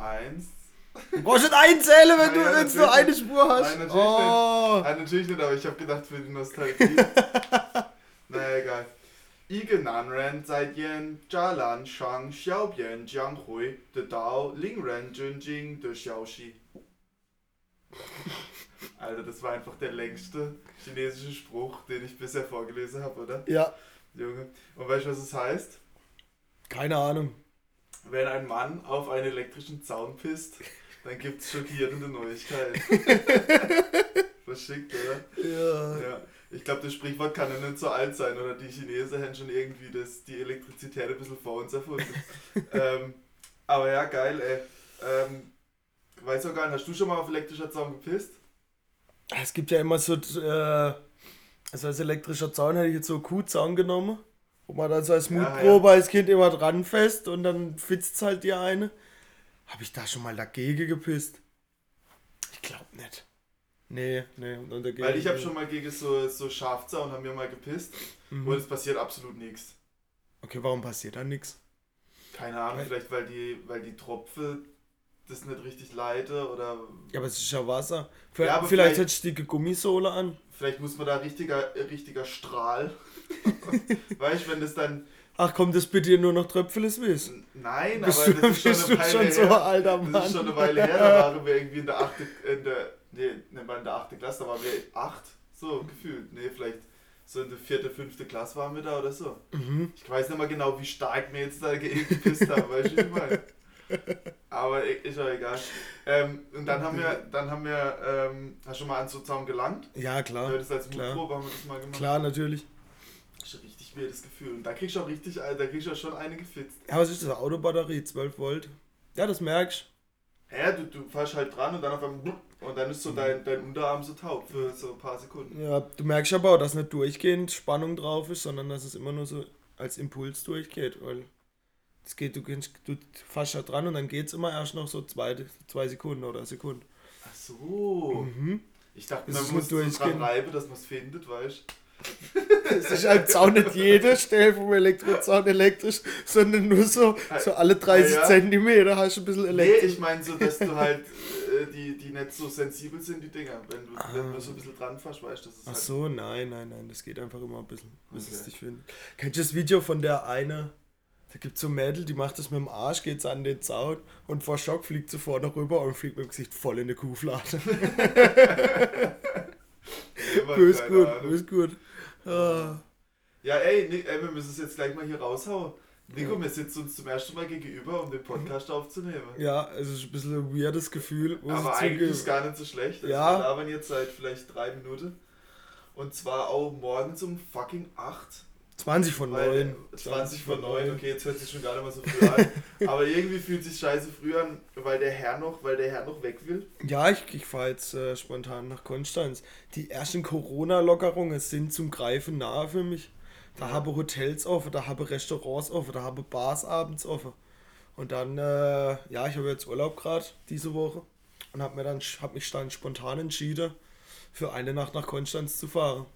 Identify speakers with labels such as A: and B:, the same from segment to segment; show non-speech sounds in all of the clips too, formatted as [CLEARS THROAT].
A: Eins.
B: Du brauchst nicht einzählen, wenn [LAUGHS] du
A: Naja,
B: jetzt nur eine Spur hast.
A: Nein, natürlich
B: oh.
A: nicht. Ah, natürlich nicht, aber ich habe gedacht für die Nostalgie. [LAUGHS] naja, egal. Igen Nanren seit Yen, Jalan, Shang, Xiaobian, Jianghui, De Dao, Lingren, Junjing, De Xiaoxi. [LAUGHS] Alter, das war einfach der längste chinesische Spruch, den ich bisher vorgelesen habe, oder?
B: Ja,
A: Junge. Und weißt du, was es heißt?
B: keine Ahnung.
A: Wenn ein Mann auf einen elektrischen Zaun pisst, dann gibt es schockierende Neuigkeiten. [LAUGHS] Verschickt, oder?
B: Ja.
A: Ja. Ich glaube, das Sprichwort kann ja nicht so alt sein, oder die Chinesen haben schon irgendwie das, die Elektrizität ein bisschen vor uns erfunden. [LAUGHS] ähm, aber ja, geil, ey. Ähm, weiß auch gar nicht, hast du schon mal auf elektrischer Zaun gepisst?
B: Es gibt ja immer so, äh, also als elektrischer Zaun hätte ich jetzt so Kuhzaun genommen, wo man dann so als
A: Ja,
B: Mutprobe als Kind immer dran fest und dann fitzt halt die eine. Habe ich da schon mal dagegen gepisst? Ich glaube nicht. Nee, nee. Und dagegen,
A: Weil ich habe schon mal gegen so, so Schafzaun haben wir mal gepisst
B: Mhm.
A: und es passiert absolut nichts.
B: Okay, warum passiert da nichts?
A: Keine Ahnung,
B: Weil-
A: vielleicht weil die, weil die Tropfe das nicht richtig leite oder
B: Ja, aber es ist ja Wasser.
A: Ja,
B: Ja,
A: aber
B: vielleicht
A: vielleicht-
B: hättest du die Gummisohle an.
A: vielleicht muss man da richtiger, richtiger Strahl. Weißt du, wenn das dann.
B: Ach komm, das bitte nur noch Tröpfeles wissen.
A: Nein,
B: Bist
A: aber
B: du,
A: das ist schon eine
B: du
A: Weile
B: schon so
A: her.
B: ein alter Mann?
A: Das ist schon eine Weile her, da waren wir irgendwie in der 8. in der, nee, nicht mal in der 8. Klasse, da waren wir 8, so gefühlt. Nee, vielleicht so in der 4., 5. Klasse waren wir da oder so.
B: Mhm.
A: Ich weiß nicht mal genau, wie stark wir jetzt da ge- [LAUGHS] gepisst haben, weißt du, wie ich meine? Aber ist auch egal. Ähm, und dann haben wir, dann haben wir, ähm, hast du schon mal an so Zaun gelangt?
B: Ja, klar.
A: Ja, das als. Mutprobe haben wir das mal gemacht.
B: Klar, natürlich.
A: Das ist ein richtig weirdes Gefühl. Und da kriegst du auch richtig, äh, da kriegst du schon eine gefitzt.
B: Ja, was ist das? Autobatterie, 12 Volt. Ja, das merkst
A: Ja, du, du fährst halt dran und dann auf einmal und dann ist so dein, dein Unterarm so taub für so ein paar Sekunden.
B: Ja, du merkst aber auch, dass nicht durchgehend Spannung drauf ist, sondern dass es immer nur so als Impuls durchgeht, weil es geht, du, du fährst da dran und dann geht es immer erst noch so zwei, zwei Sekunden oder Sekunden.
A: Ach so.
B: Mhm.
A: Ich dachte, man muss so dran reiben, dass man es findet, weißt
B: Es ist halt Zaun nicht jede Stelle vom Elektrozaun elektrisch, sondern nur so, so alle 30
A: Ja, ja. Zentimeter
B: hast du ein bisschen
A: Nee,
B: elektrisch.
A: ich meine so, dass du halt, äh, die, die nicht so sensibel sind, die Dinger. Wenn du, wenn du so ein bisschen dran fährst, weißt du, das ist
B: Ach
A: halt...
B: so, nein, nein, nein, das geht einfach immer ein bisschen, bis es
A: Okay.
B: dich findet. Kennst du das Video von der eine, da gibt es so ein Mädel, die macht das mit dem Arsch, geht an den Zaun und vor Schock fliegt sie vorne rüber und fliegt mit dem Gesicht voll in eine Kuhflate.
A: Immer,
B: Bös gut, bös gut. Ah.
A: Ja, ey, Nick, ey, wir müssen es jetzt gleich mal hier raushauen. Nico, wir sitzen uns zum ersten Mal gegenüber, um den Podcast aufzunehmen.
B: Ja, es ist ein bisschen ein weirdes Gefühl.
A: Aber
B: ich
A: eigentlich ist es gar nicht so schlecht. Also
B: Ja.
A: Wir labern jetzt seit vielleicht drei Minuten. Und zwar auch morgens um fucking 8.
B: 20 von
A: Weil,
B: 9.
A: 20 von 9, okay, jetzt hört sich schon gar nicht mal so früh an. Aber irgendwie fühlt sich scheiße früh an, weil der Herr noch, weil der Herr noch weg will.
B: Ja, ich, ich fahre jetzt äh, spontan nach Konstanz. Die ersten Corona-Lockerungen sind zum Greifen nahe für mich. Da
A: Ja.
B: habe Hotels offen, da habe Restaurants offen, da habe Bars abends offen. Und dann, äh, ja, ich habe jetzt Urlaub gerade diese Woche und habe mir dann hab mich dann spontan entschieden, für eine Nacht nach Konstanz zu fahren.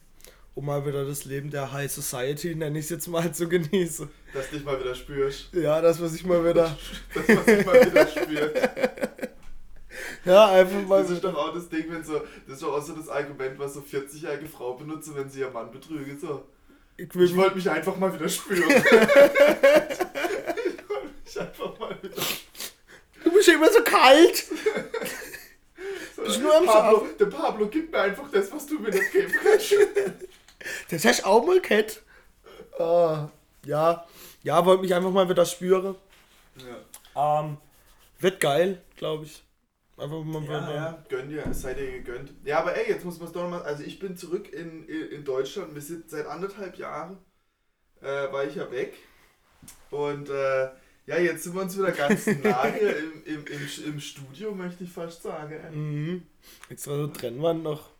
B: Um mal wieder das Leben der High Society, nenne ich es jetzt mal, zu genießen.
A: Dass du dich mal wieder spürst.
B: Ja, das, was ich mal wieder. [LAUGHS]
A: Dass man sich mal wieder spürt. [LAUGHS]
B: Ja, einfach mal.
A: Das ist doch auch das Ding, wenn so, das ist doch auch so das Argument, was so 40-jährige Frau benutzen, wenn sie ihr Mann betrügen. So.
B: Ich
A: Ich wollte mich einfach mal wieder spüren. [LAUGHS] ich wollte mich einfach mal wieder
B: Du bist immer so kalt.
A: so,
B: Bist nur am
A: Pablo, Der Pablo gibt mir einfach das, was du mir nicht geben kannst.
B: Das hast du auch mal kennt. Ah, ja, ja, wollte mich einfach mal wieder spüren.
A: Ja.
B: Ähm, wird geil, glaube ich. Einfach mal
A: Ja,
B: wieder.
A: ja, gönn dir, es sei dir gegönnt. Ja, aber ey, jetzt muss man es doch nochmal. Also, ich bin zurück in, in, Deutschland. Wir sind seit anderthalb Jahren, äh, war ich ja weg. Und äh, ja, jetzt sind wir uns wieder ganz [LAUGHS] nah hier im, im, im, im Studio, möchte ich fast sagen.
B: Mhm. Extra so Trennwand noch,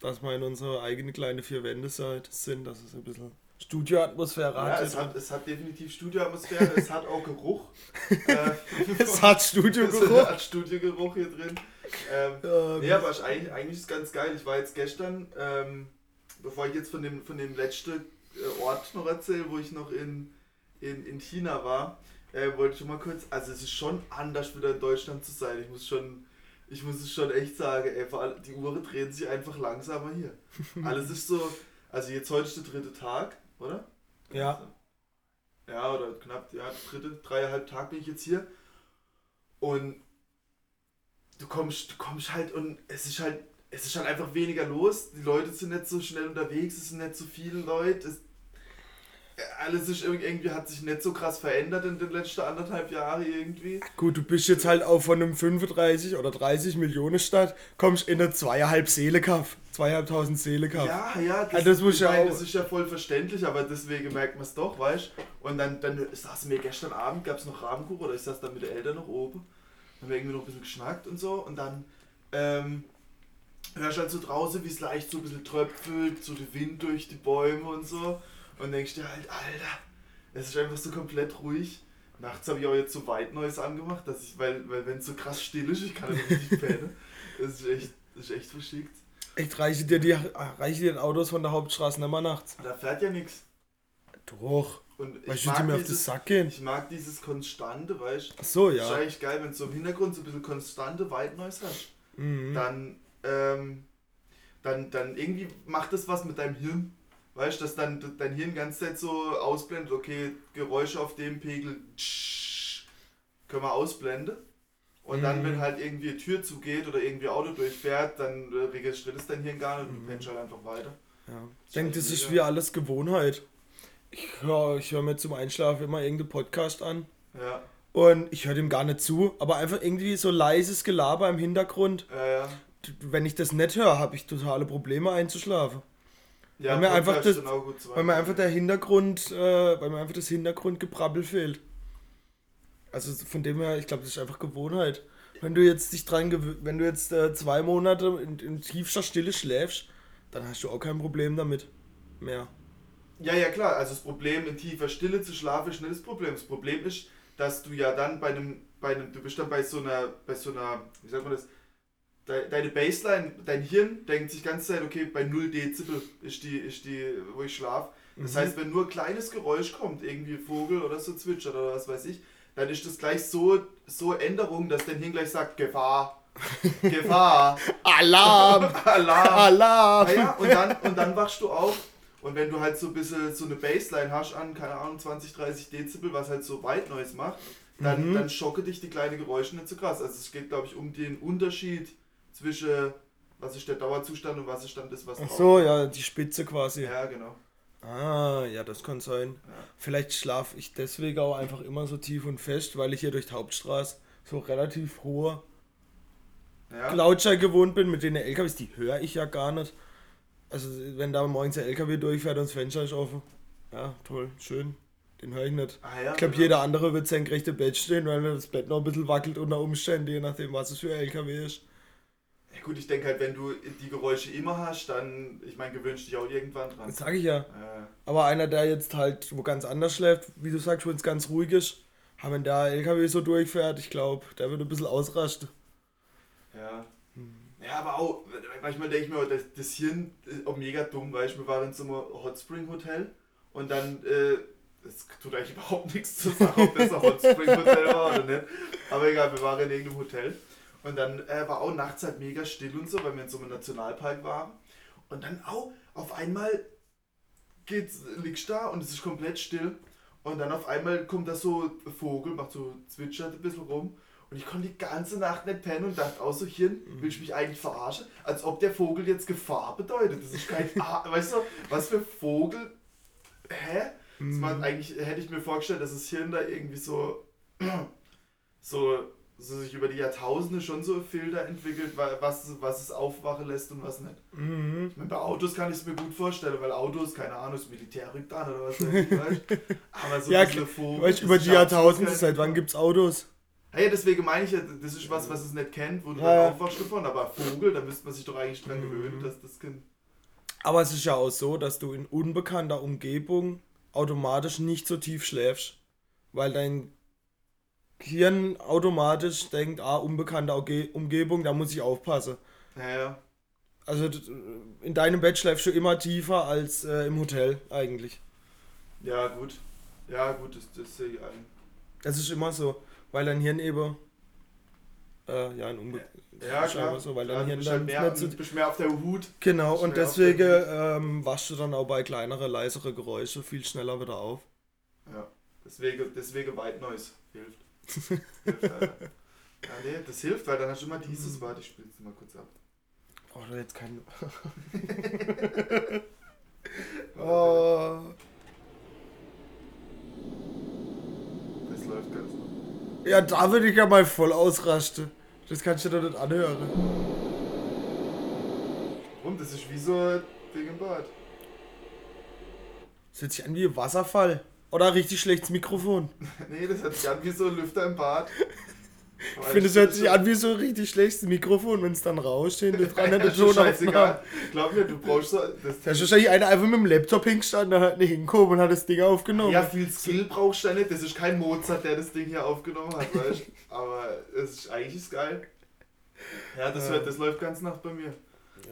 B: dass wir in unsere eigene kleine vier Wände seid- sind, dass es ein bisschen Studioatmosphäre
A: Ja,
B: hat.
A: es hat, es hat definitiv Studioatmosphäre, es hat auch Geruch. [LAUGHS] äh,
B: es hat Studiogeruch.
A: Es hat Studiogeruch hier drin. Ähm,
B: Ja,
A: Nee, aber eigentlich, eigentlich ist ganz geil. Ich war jetzt gestern, ähm, bevor ich jetzt von dem, von dem letzten äh, Ort noch erzähle, wo ich noch in, in, in China war, äh, wollte schon mal kurz, also es ist schon anders wieder in Deutschland zu sein. Ich muss schon, ich muss es schon echt sagen, ey, vor allem die Uhren drehen sich einfach langsamer hier. [LAUGHS] Alles ist so, also jetzt heute ist der dritte Tag, oder?
B: Ja.
A: Ja, oder knapp, ja, dritte, dreieinhalb Tag bin ich jetzt hier. Und du kommst, du kommst halt und es ist halt, es ist halt einfach weniger los. Die Leute sind nicht so schnell unterwegs, es sind nicht so viele Leute. Es, alles ist irgendwie, hat sich nicht so krass verändert in den letzten anderthalb Jahren irgendwie.
B: Gut, du bist jetzt halt auch von einem 35 oder 30 Millionen Stadt, kommst in eine zweieinhalb Seele Kaff. Zweieinhalbtausend Seele Kaff.
A: Ja, ja, das,
B: Also das muss
A: ich
B: ja auch-
A: das ist ja voll verständlich, aber deswegen merkt man es doch, weißt Und dann, dann saßen wir gestern Abend, gab es noch Rahmenkuchen oder ich saß dann mit den Eltern noch oben, haben wir irgendwie noch ein bisschen geschnackt und so und dann ähm, hörst du halt so draußen, wie es leicht so ein bisschen tröpfelt, so der Wind durch die Bäume und so und denkst dir halt, Alter, es ist einfach so komplett ruhig. Nachts habe ich auch jetzt so weit Neues angemacht, dass ich, weil, weil wenn es so krass still ist, ich kann nicht pennen. Das [LAUGHS] ist echt, das ist echt verschickt.
B: Echt, reiche dir die reiche dir Autos von der Hauptstraße nicht nachts.
A: Da fährt ja nichts.
B: Doch.
A: Und
B: Weißt
A: ich
B: du,
A: mag,
B: mir auf den
A: dieses,
B: Sack gehen?
A: ich mag dieses Konstante, weißt
B: Ach so,
A: du?
B: ja.
A: Ist eigentlich geil, wenn du so im Hintergrund so ein bisschen konstante White Noise hast.
B: Mhm.
A: Dann, ähm, dann, dann irgendwie macht das was mit deinem Hirn. Weißt du, dass dann dein Hirn ganz Zeit so ausblendet, okay, Geräusche auf dem Pegel, tsch, können wir ausblenden. Und dann,
B: Mhm.
A: wenn halt irgendwie eine Tür zugeht oder irgendwie Auto durchfährt, dann äh, registriert es dein Hirn gar nicht und
B: Mhm.
A: du pennst halt einfach weiter.
B: Ja. Ich denke, das ist wie alles Gewohnheit. Ich höre ich hör mir zum Einschlafen immer irgendeinen Podcast an.
A: Ja,
B: Und ich höre dem gar nicht zu, aber einfach irgendwie so leises Gelaber im Hintergrund.
A: ja, ja.
B: Wenn ich das nicht höre, habe ich totale Probleme einzuschlafen.
A: Ja,
B: Weil mir einfach das- Weil mir einfach der Hintergrund, äh, weil mir einfach das Hintergrundgebrabbel fehlt. Also von dem her, ich glaube, das ist einfach Gewohnheit. Wenn du jetzt dich dran wenn du jetzt äh, zwei Monate in, in tiefster Stille schläfst, dann hast du auch kein Problem damit mehr.
A: Ja, ja, klar. Also das Problem, in tiefer Stille zu schlafen, ist nicht das Problem. Das Problem ist, dass du ja dann bei einem, bei einem, du bist dann bei so einer, bei so einer, wie sagt man das, deine Baseline, dein Hirn denkt sich die ganze Zeit, okay, bei 0 Dezibel ist die, ist die, wo ich schlafe. Das
B: Mhm.
A: heißt, wenn nur ein kleines Geräusch kommt, irgendwie Vogel oder so zwitschert oder was weiß ich, dann ist das gleich so, so Änderung, dass dein Hirn gleich sagt, Gefahr, [LAUGHS] Gefahr,
B: Alarm! [LAUGHS]
A: Alarm.
B: Alarm!
A: Ah ja, und dann, und dann wachst du auf und wenn du halt so ein bisschen so eine Baseline hast an, keine Ahnung, 20, 30 Dezibel, was halt so White Noise macht, dann,
B: Mhm.
A: dann schocke dich die kleinen Geräusche nicht so krass. Also es geht, glaube ich, um den Unterschied zwischen, was ist der Dauerzustand und was ist dann das, was
B: Ach
A: drauf-
B: so, ja, die Spitze quasi.
A: Ja, genau.
B: Ah, ja, das kann sein.
A: Ja.
B: Vielleicht schlafe ich deswegen auch einfach immer so tief und fest, weil ich hier durch die Hauptstraße so relativ hohe
A: Ja,
B: Lautstärke gewohnt bin mit den LKWs, die höre ich ja gar nicht. Also wenn da morgens der LKW durchfährt und das Fenster ist offen, ja, toll, schön, den höre ich nicht.
A: ah, ja
B: Ich glaube,
A: genau.
B: jeder andere wird senkrecht im Bett stehen, weil das Bett noch ein bisschen wackelt unter Umständen, je nachdem, was es für ein LKW ist.
A: Gut, ich denke halt, wenn du die Geräusche immer hast, dann, ich meine, gewöhnst dich auch irgendwann dran.
B: Das sage ich ja.
A: Äh,
B: Aber einer, der jetzt halt wo ganz anders schläft, wie du sagst, wo es ganz ruhig ist, aber wenn der LKW so durchfährt, ich glaube, der wird ein bisschen ausrasten.
A: Ja. Ja, aber auch, manchmal denke ich mir, das, das Hirn ist auch mega dumm, weil ich, wir waren in so einem Hot Spring Hotel und dann, äh, das tut eigentlich [LAUGHS] überhaupt nichts zu sagen, ob das ein Hot Spring Hotel war oder nicht. Aber egal, wir waren in irgendeinem Hotel und dann äh, war auch nachts halt mega still und so, weil wir in so einem Nationalpark waren. Und dann auch auf einmal geht's, liegst da und es ist komplett still. Und dann auf einmal kommt da so ein Vogel, macht so, zwitschert ein bisschen rum. Und ich konnte die ganze Nacht nicht pennen und dachte auch so, Hirn, will ich mich eigentlich verarschen? Als ob der Vogel jetzt Gefahr bedeutet. Das ist kein, [LAUGHS] ah, weißt du, was für Vogel, hä? Das macht eigentlich, hätte ich mir vorgestellt, dass das Hirn da irgendwie so, [CLEARS THROAT] so, so sich über die Jahrtausende schon so Filter entwickelt, wa- was, was es aufwachen lässt und was nicht.
B: Mhm.
A: Ich meine, bei Autos kann ich es mir gut vorstellen, weil Autos, keine Ahnung, das Militär rückt an oder was weiß ich, weißt Aber so [LAUGHS]
B: Ja, Weißt
A: das
B: über die Jahrtausende, seit wann
A: Gefahr.
B: gibt's Autos?
A: Ja, ja, deswegen meine ich ja, das ist was, was es nicht kennt, wo du
B: Ja,
A: dann aufwachst davon, aber Vogel, da müsste man sich doch eigentlich dran
B: Mhm.
A: gewöhnen, dass das Kind.
B: Aber es ist ja auch so, dass du in unbekannter Umgebung automatisch nicht so tief schläfst. Weil dein Hirn automatisch denkt, ah, unbekannte Umgebung, da muss ich aufpassen.
A: Ja, ja.
B: Also d- in deinem Bett schläfst du immer tiefer als äh, im Hotel eigentlich.
A: Ja, gut. Ja, gut, das, das sehe ich ein.
B: Das ist immer so, weil dein Hirn eben. Äh, ja, ein Unbe
A: Ja,
B: ist
A: klar.
B: So, weil
A: Klar,
B: dein Hirn
A: bist
B: dann
A: halt mehr,
B: nicht
A: bist mehr auf der Hut.
B: Genau, und deswegen ähm, waschst du dann auch bei kleineren, leisere Geräusche viel schneller wieder auf.
A: Ja, deswegen, deswegen White Noise hilft. Ja, nee, das hilft, weil dann hast du immer dieses. Warte, ich spiel's mal kurz ab.
B: Braucht er jetzt keinen. [LAUGHS] [LAUGHS] oh.
A: Das läuft ganz gut.
B: Ja, da würde ich ja mal voll ausrasten. Das kannst du doch nicht anhören.
A: Warum? Das ist wie so ein Ding im Bad.
B: Das hört sich an wie ein Wasserfall. Oder ein richtig schlechtes Mikrofon. [LAUGHS]
A: Nee, das hört sich an wie so ein Lüfter im Bad.
B: Ich finde, es hört sich an wie so ein richtig schlechtes Mikrofon, wenn es dann rauscht, hinten dran [LAUGHS] der aufgenommen.
A: Glaub mir, du brauchst so. Das,
B: Da ist wahrscheinlich einer einfach mit dem Laptop hingestanden, der hat nicht hingekommen und hat das Ding aufgenommen.
A: ja, viel Skill brauchst du da nicht. Das ist kein Mozart, der das Ding hier aufgenommen hat, weißt du? [LAUGHS] Aber es ist eigentlich ist geil. Ja, das,
B: Ja.
A: Hört, das läuft ganz Nacht bei mir.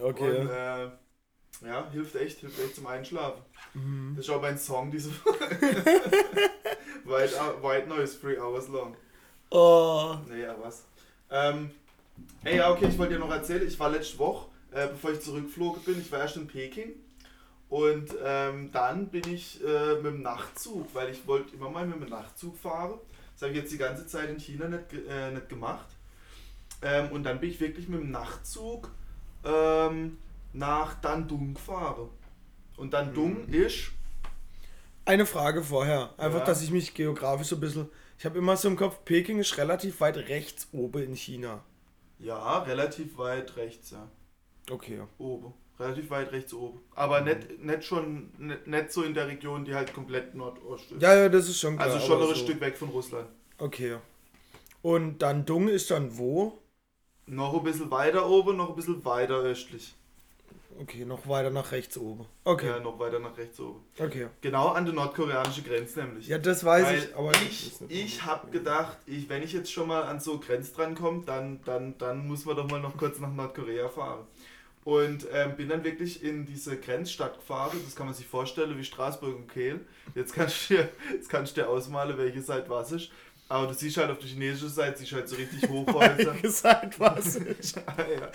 B: okay.
A: Und äh, ja, hilft echt, hilft echt zum Einschlafen.
B: Mhm.
A: Das ist auch mein Song diese [LAUGHS] White, White Noise, Three Hours Long.
B: Oh.
A: Naja, was. Ähm, hey, ja, okay, ich wollte dir noch erzählen, ich war letzte Woche, äh, bevor ich zurückgeflogen bin, ich war erst in Peking. Und ähm, dann bin ich äh, mit dem Nachtzug, weil ich wollte immer mal mit dem Nachtzug fahren. Das habe ich jetzt die ganze Zeit in China nicht, äh, nicht gemacht. Ähm, und dann bin ich wirklich mit dem Nachtzug ähm, nach Dandung gefahren. Und Dandung ist
B: Eine Frage vorher. Einfach,
A: Ja.
B: dass ich mich geografisch so ein bisschen. Ich habe immer so im Kopf, Peking ist relativ weit rechts oben in China.
A: ja relativ weit rechts, ja.
B: Okay.
A: Oben. Relativ weit rechts oben. Aber nicht, nicht schon, nicht, nicht so in der Region, die halt komplett Nordost ist.
B: Ja, ja, das ist schon klar.
A: also schon ein
B: so.
A: Stück weg von Russland.
B: Okay. Und dann Dung ist dann wo?
A: Noch ein bisschen weiter oben, noch ein bisschen weiter östlich.
B: Okay, noch weiter nach rechts oben. Okay.
A: Ja, noch weiter nach rechts oben.
B: Okay.
A: Genau an der nordkoreanischen Grenze nämlich.
B: Ja, das weiß
A: Weil
B: ich, aber
A: ich, ich habe gedacht, ich, wenn ich jetzt schon mal an so Grenz dran komme, dann, dann, dann muss man doch mal noch kurz nach Nordkorea fahren. Und ähm, bin dann wirklich in diese Grenzstadt gefahren. Das kann man sich vorstellen wie Straßburg und Kehl. Jetzt kannst du dir, [LAUGHS] jetzt kannst du dir ausmalen, welche Seite was ist. Aber du siehst halt auf der chinesischen Seite, siehst halt so richtig [LAUGHS] Hochhäuser.
B: gesagt, was ist. [LAUGHS]
A: ah, ja.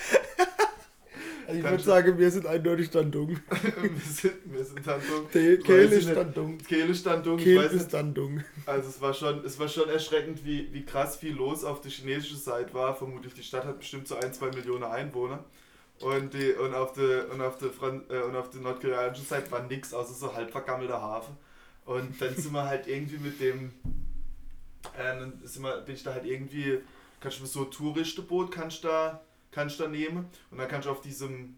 B: Also ich würde sagen, wir sind eindeutig dann Dung. [LAUGHS]
A: wir, sind, wir sind dann so.
B: Kehl
A: Weiß ich
B: ist
A: nicht.
B: dann Dung.
A: Kehle stand dumm, ich
B: Kehl
A: weiß nicht.
B: ist dann Dung.
A: Also es war schon, es war schon erschreckend, wie, wie krass viel los auf der chinesischen Seite war. Vermutlich die Stadt hat bestimmt so ein, zwei Millionen Einwohner. Und, die, und, auf der, und, auf der Fran äh, und auf der nordkoreanischen Seite war nichts, außer so halb vergammelter Hafen. Und dann sind wir halt irgendwie mit dem, äh, dann sind wir, bin ich da halt irgendwie, kannst du so ein Touristenboot kannst du da, kannst du da nehmen. Und dann kannst du auf diesem,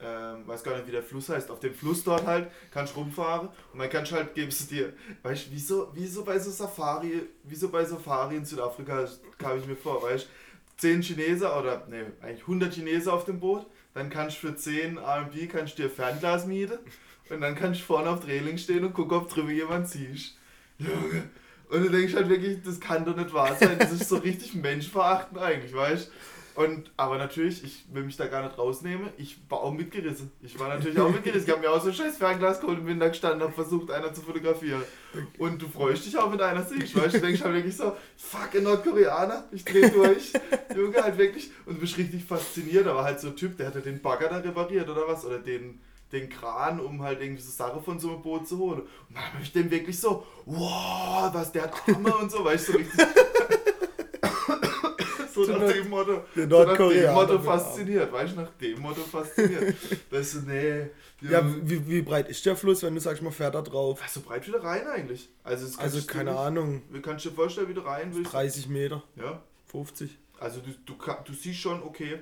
A: ähm, weiß gar nicht wie der Fluss heißt, auf dem Fluss dort halt, kannst du rumfahren und dann kannst du halt, gibst du dir, weißt du, wieso, wieso bei so Safari, wieso bei Safari in Südafrika kam ich mir vor, weißt du, 10 Chineser oder, ne, eigentlich 100 Chineser auf dem Boot, dann kannst du für 10 RMB kannst dir Fernglas mieten und dann kannst du vorne auf der Reling stehen und gucken, ob drüber jemand siehst. Junge. Und du denkst halt wirklich, das kann doch nicht wahr sein, das ist so richtig menschverachtend eigentlich, weißt du. Und, aber natürlich, ich will mich da gar nicht rausnehmen. Ich war auch mitgerissen. Ich war natürlich auch mitgerissen. Ich habe mir auch so ein scheiß Fernglas geholt und bin da gestanden und habe versucht, einer zu fotografieren. Und du freust dich auch, wenn einer siehst, weißt du? Denkst halt wirklich so, fuck, ein Nordkoreaner, ich dreh durch. Junge, halt wirklich. Und du bist richtig fasziniert. Aber halt so ein Typ, der hatte den Bagger da repariert oder was? Oder den, den Kran, um halt irgendwie so Sachen von so einem Boot zu holen. Und dann hab ich dem wirklich so, wow, was der hat und so, weißt du, so richtig. So
B: So
A: nach dem Motto,
B: der
A: so nach dem Motto fasziniert, weißt du, nach dem Motto fasziniert. weißt du, nee.
B: Ja, wie, wie breit ist der Fluss, wenn du sagst, man fährt da drauf?
A: so breit wieder rein eigentlich. Also,
B: Also keine Ahnung,
A: Wie kannst du dir vorstellen, wie du rein willst?
B: 30 Meter,
A: Ja.
B: 50.
A: Also du, du, du siehst schon okay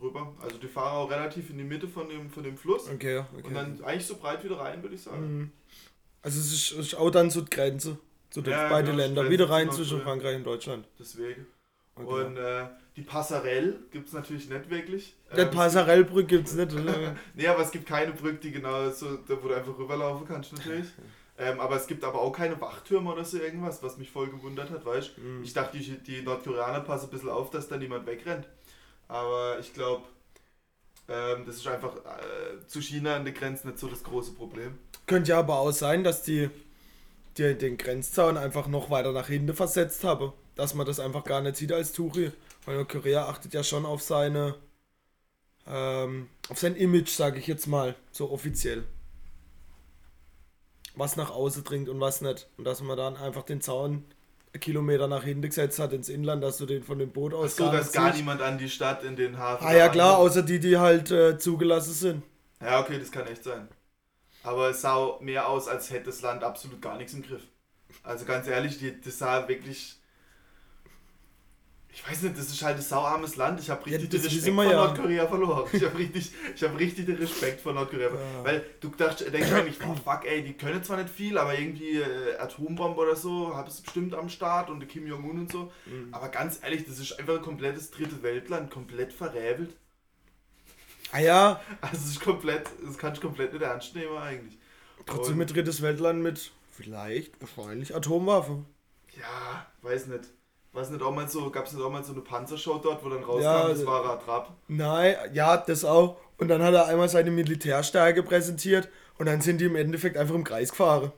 A: rüber. Also die fahren auch relativ in die Mitte von dem, von dem Fluss.
B: Okay, okay.
A: Und dann eigentlich so breit wieder rein, würde ich sagen.
B: Mhm. Also es ist, ist auch dann so die Grenze zu den
A: Ja,
B: beiden
A: genau,
B: Ländern. Wieder rein zwischen Frankreich und Deutschland.
A: Deswegen.
B: Okay.
A: Und äh, die Passarelle gibt es natürlich nicht wirklich.
B: Der
A: Ähm,
B: Passarellbrücke gibt es nicht. oder? [LAUGHS]
A: Nee, aber es gibt keine Brücke, die genau so, da wo du einfach rüberlaufen kannst natürlich. [LAUGHS] Ähm, aber es gibt aber auch keine Wachtürme oder so irgendwas, was mich voll gewundert hat, weißt du?
B: Mhm.
A: Ich dachte, die, die Nordkoreaner passen ein bisschen auf, dass da niemand wegrennt. Aber ich glaube, ähm, das ist einfach äh, zu China an der Grenze nicht so das große Problem.
B: Könnte ja aber auch sein, dass die die, den Grenzzaun einfach noch weiter nach hinten versetzt habe. Dass man das einfach gar nicht sieht als Touri. Weil Korea achtet ja schon auf seine, ähm, auf sein Image, sage ich jetzt mal, so offiziell. Was nach außen dringt und was nicht. Und dass man dann einfach den Zaun Kilometer nach hinten gesetzt hat ins Inland, dass du den von dem Boot aus
A: Ach so,
B: gar
A: dass gar niemand an die Stadt in den Hafen.
B: Ah ja klar, außer die, die halt äh, zugelassen sind.
A: Ja, okay, das kann echt sein. Aber es sah mehr aus, als hätte das Land absolut gar nichts im Griff. Also ganz ehrlich, die, das sah wirklich. Ich weiß nicht, das ist halt ein sauarmes Land. Ich habe
B: Ja,
A: richtig
B: das
A: den Respekt vor
B: ja.
A: Nordkorea verloren. Ich habe richtig, ich hab richtig den Respekt vor Nordkorea verloren.
B: Ja.
A: Weil du dachtest, denkst eigentlich, oh fuck, ey, die können zwar nicht viel, aber irgendwie äh, Atombombe oder so, habe es bestimmt am Start und Kim Jong-un und so.
B: Mhm.
A: Aber ganz ehrlich, das ist einfach ein komplettes dritte Weltland, komplett verräbelt.
B: Ah ja,
A: Also es ist komplett, das kannst du komplett nicht ernst nehmen eigentlich.
B: trotzdem mit drittes Weltland mit vielleicht, wahrscheinlich Atomwaffe.
A: Ja, weiß nicht. Weiß nicht, auch mal so, gab es nicht auch mal so eine Panzershow dort, wo dann rauskam,
B: Ja,
A: das war Ratrap.
B: Nein, ja, das auch. Und dann hat er einmal seine Militärstärke präsentiert und dann sind die im Endeffekt einfach im Kreis gefahren.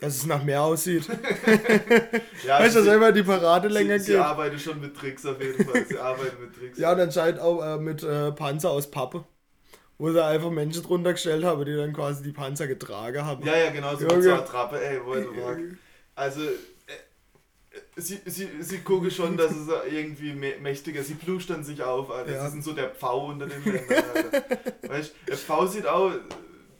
B: Dass es nach mehr aussieht. [LAUGHS]
A: Ja,
B: weißt du, dass einfach die Parade länger
A: sie, sie
B: geht?
A: arbeitet schon mit Tricks auf jeden Fall. Sie arbeitet mit Tricks.
B: Ja, und anscheinend auch äh, mit äh, Panzer aus Pappe. Wo sie einfach Menschen drunter gestellt haben, die dann quasi die Panzer getragen haben.
A: ja, ja, genau, so
B: Junge.
A: mit so einer Trappe, ey, wo du. [LAUGHS] Also, sie, sie, sie gucken schon, dass es irgendwie mä- mächtiger, sie plustern sich auf, Alter.
B: Ja.
A: Sie sind so der Pfau unter den Ländern, Alter. Weißt du, der Pfau sieht auch,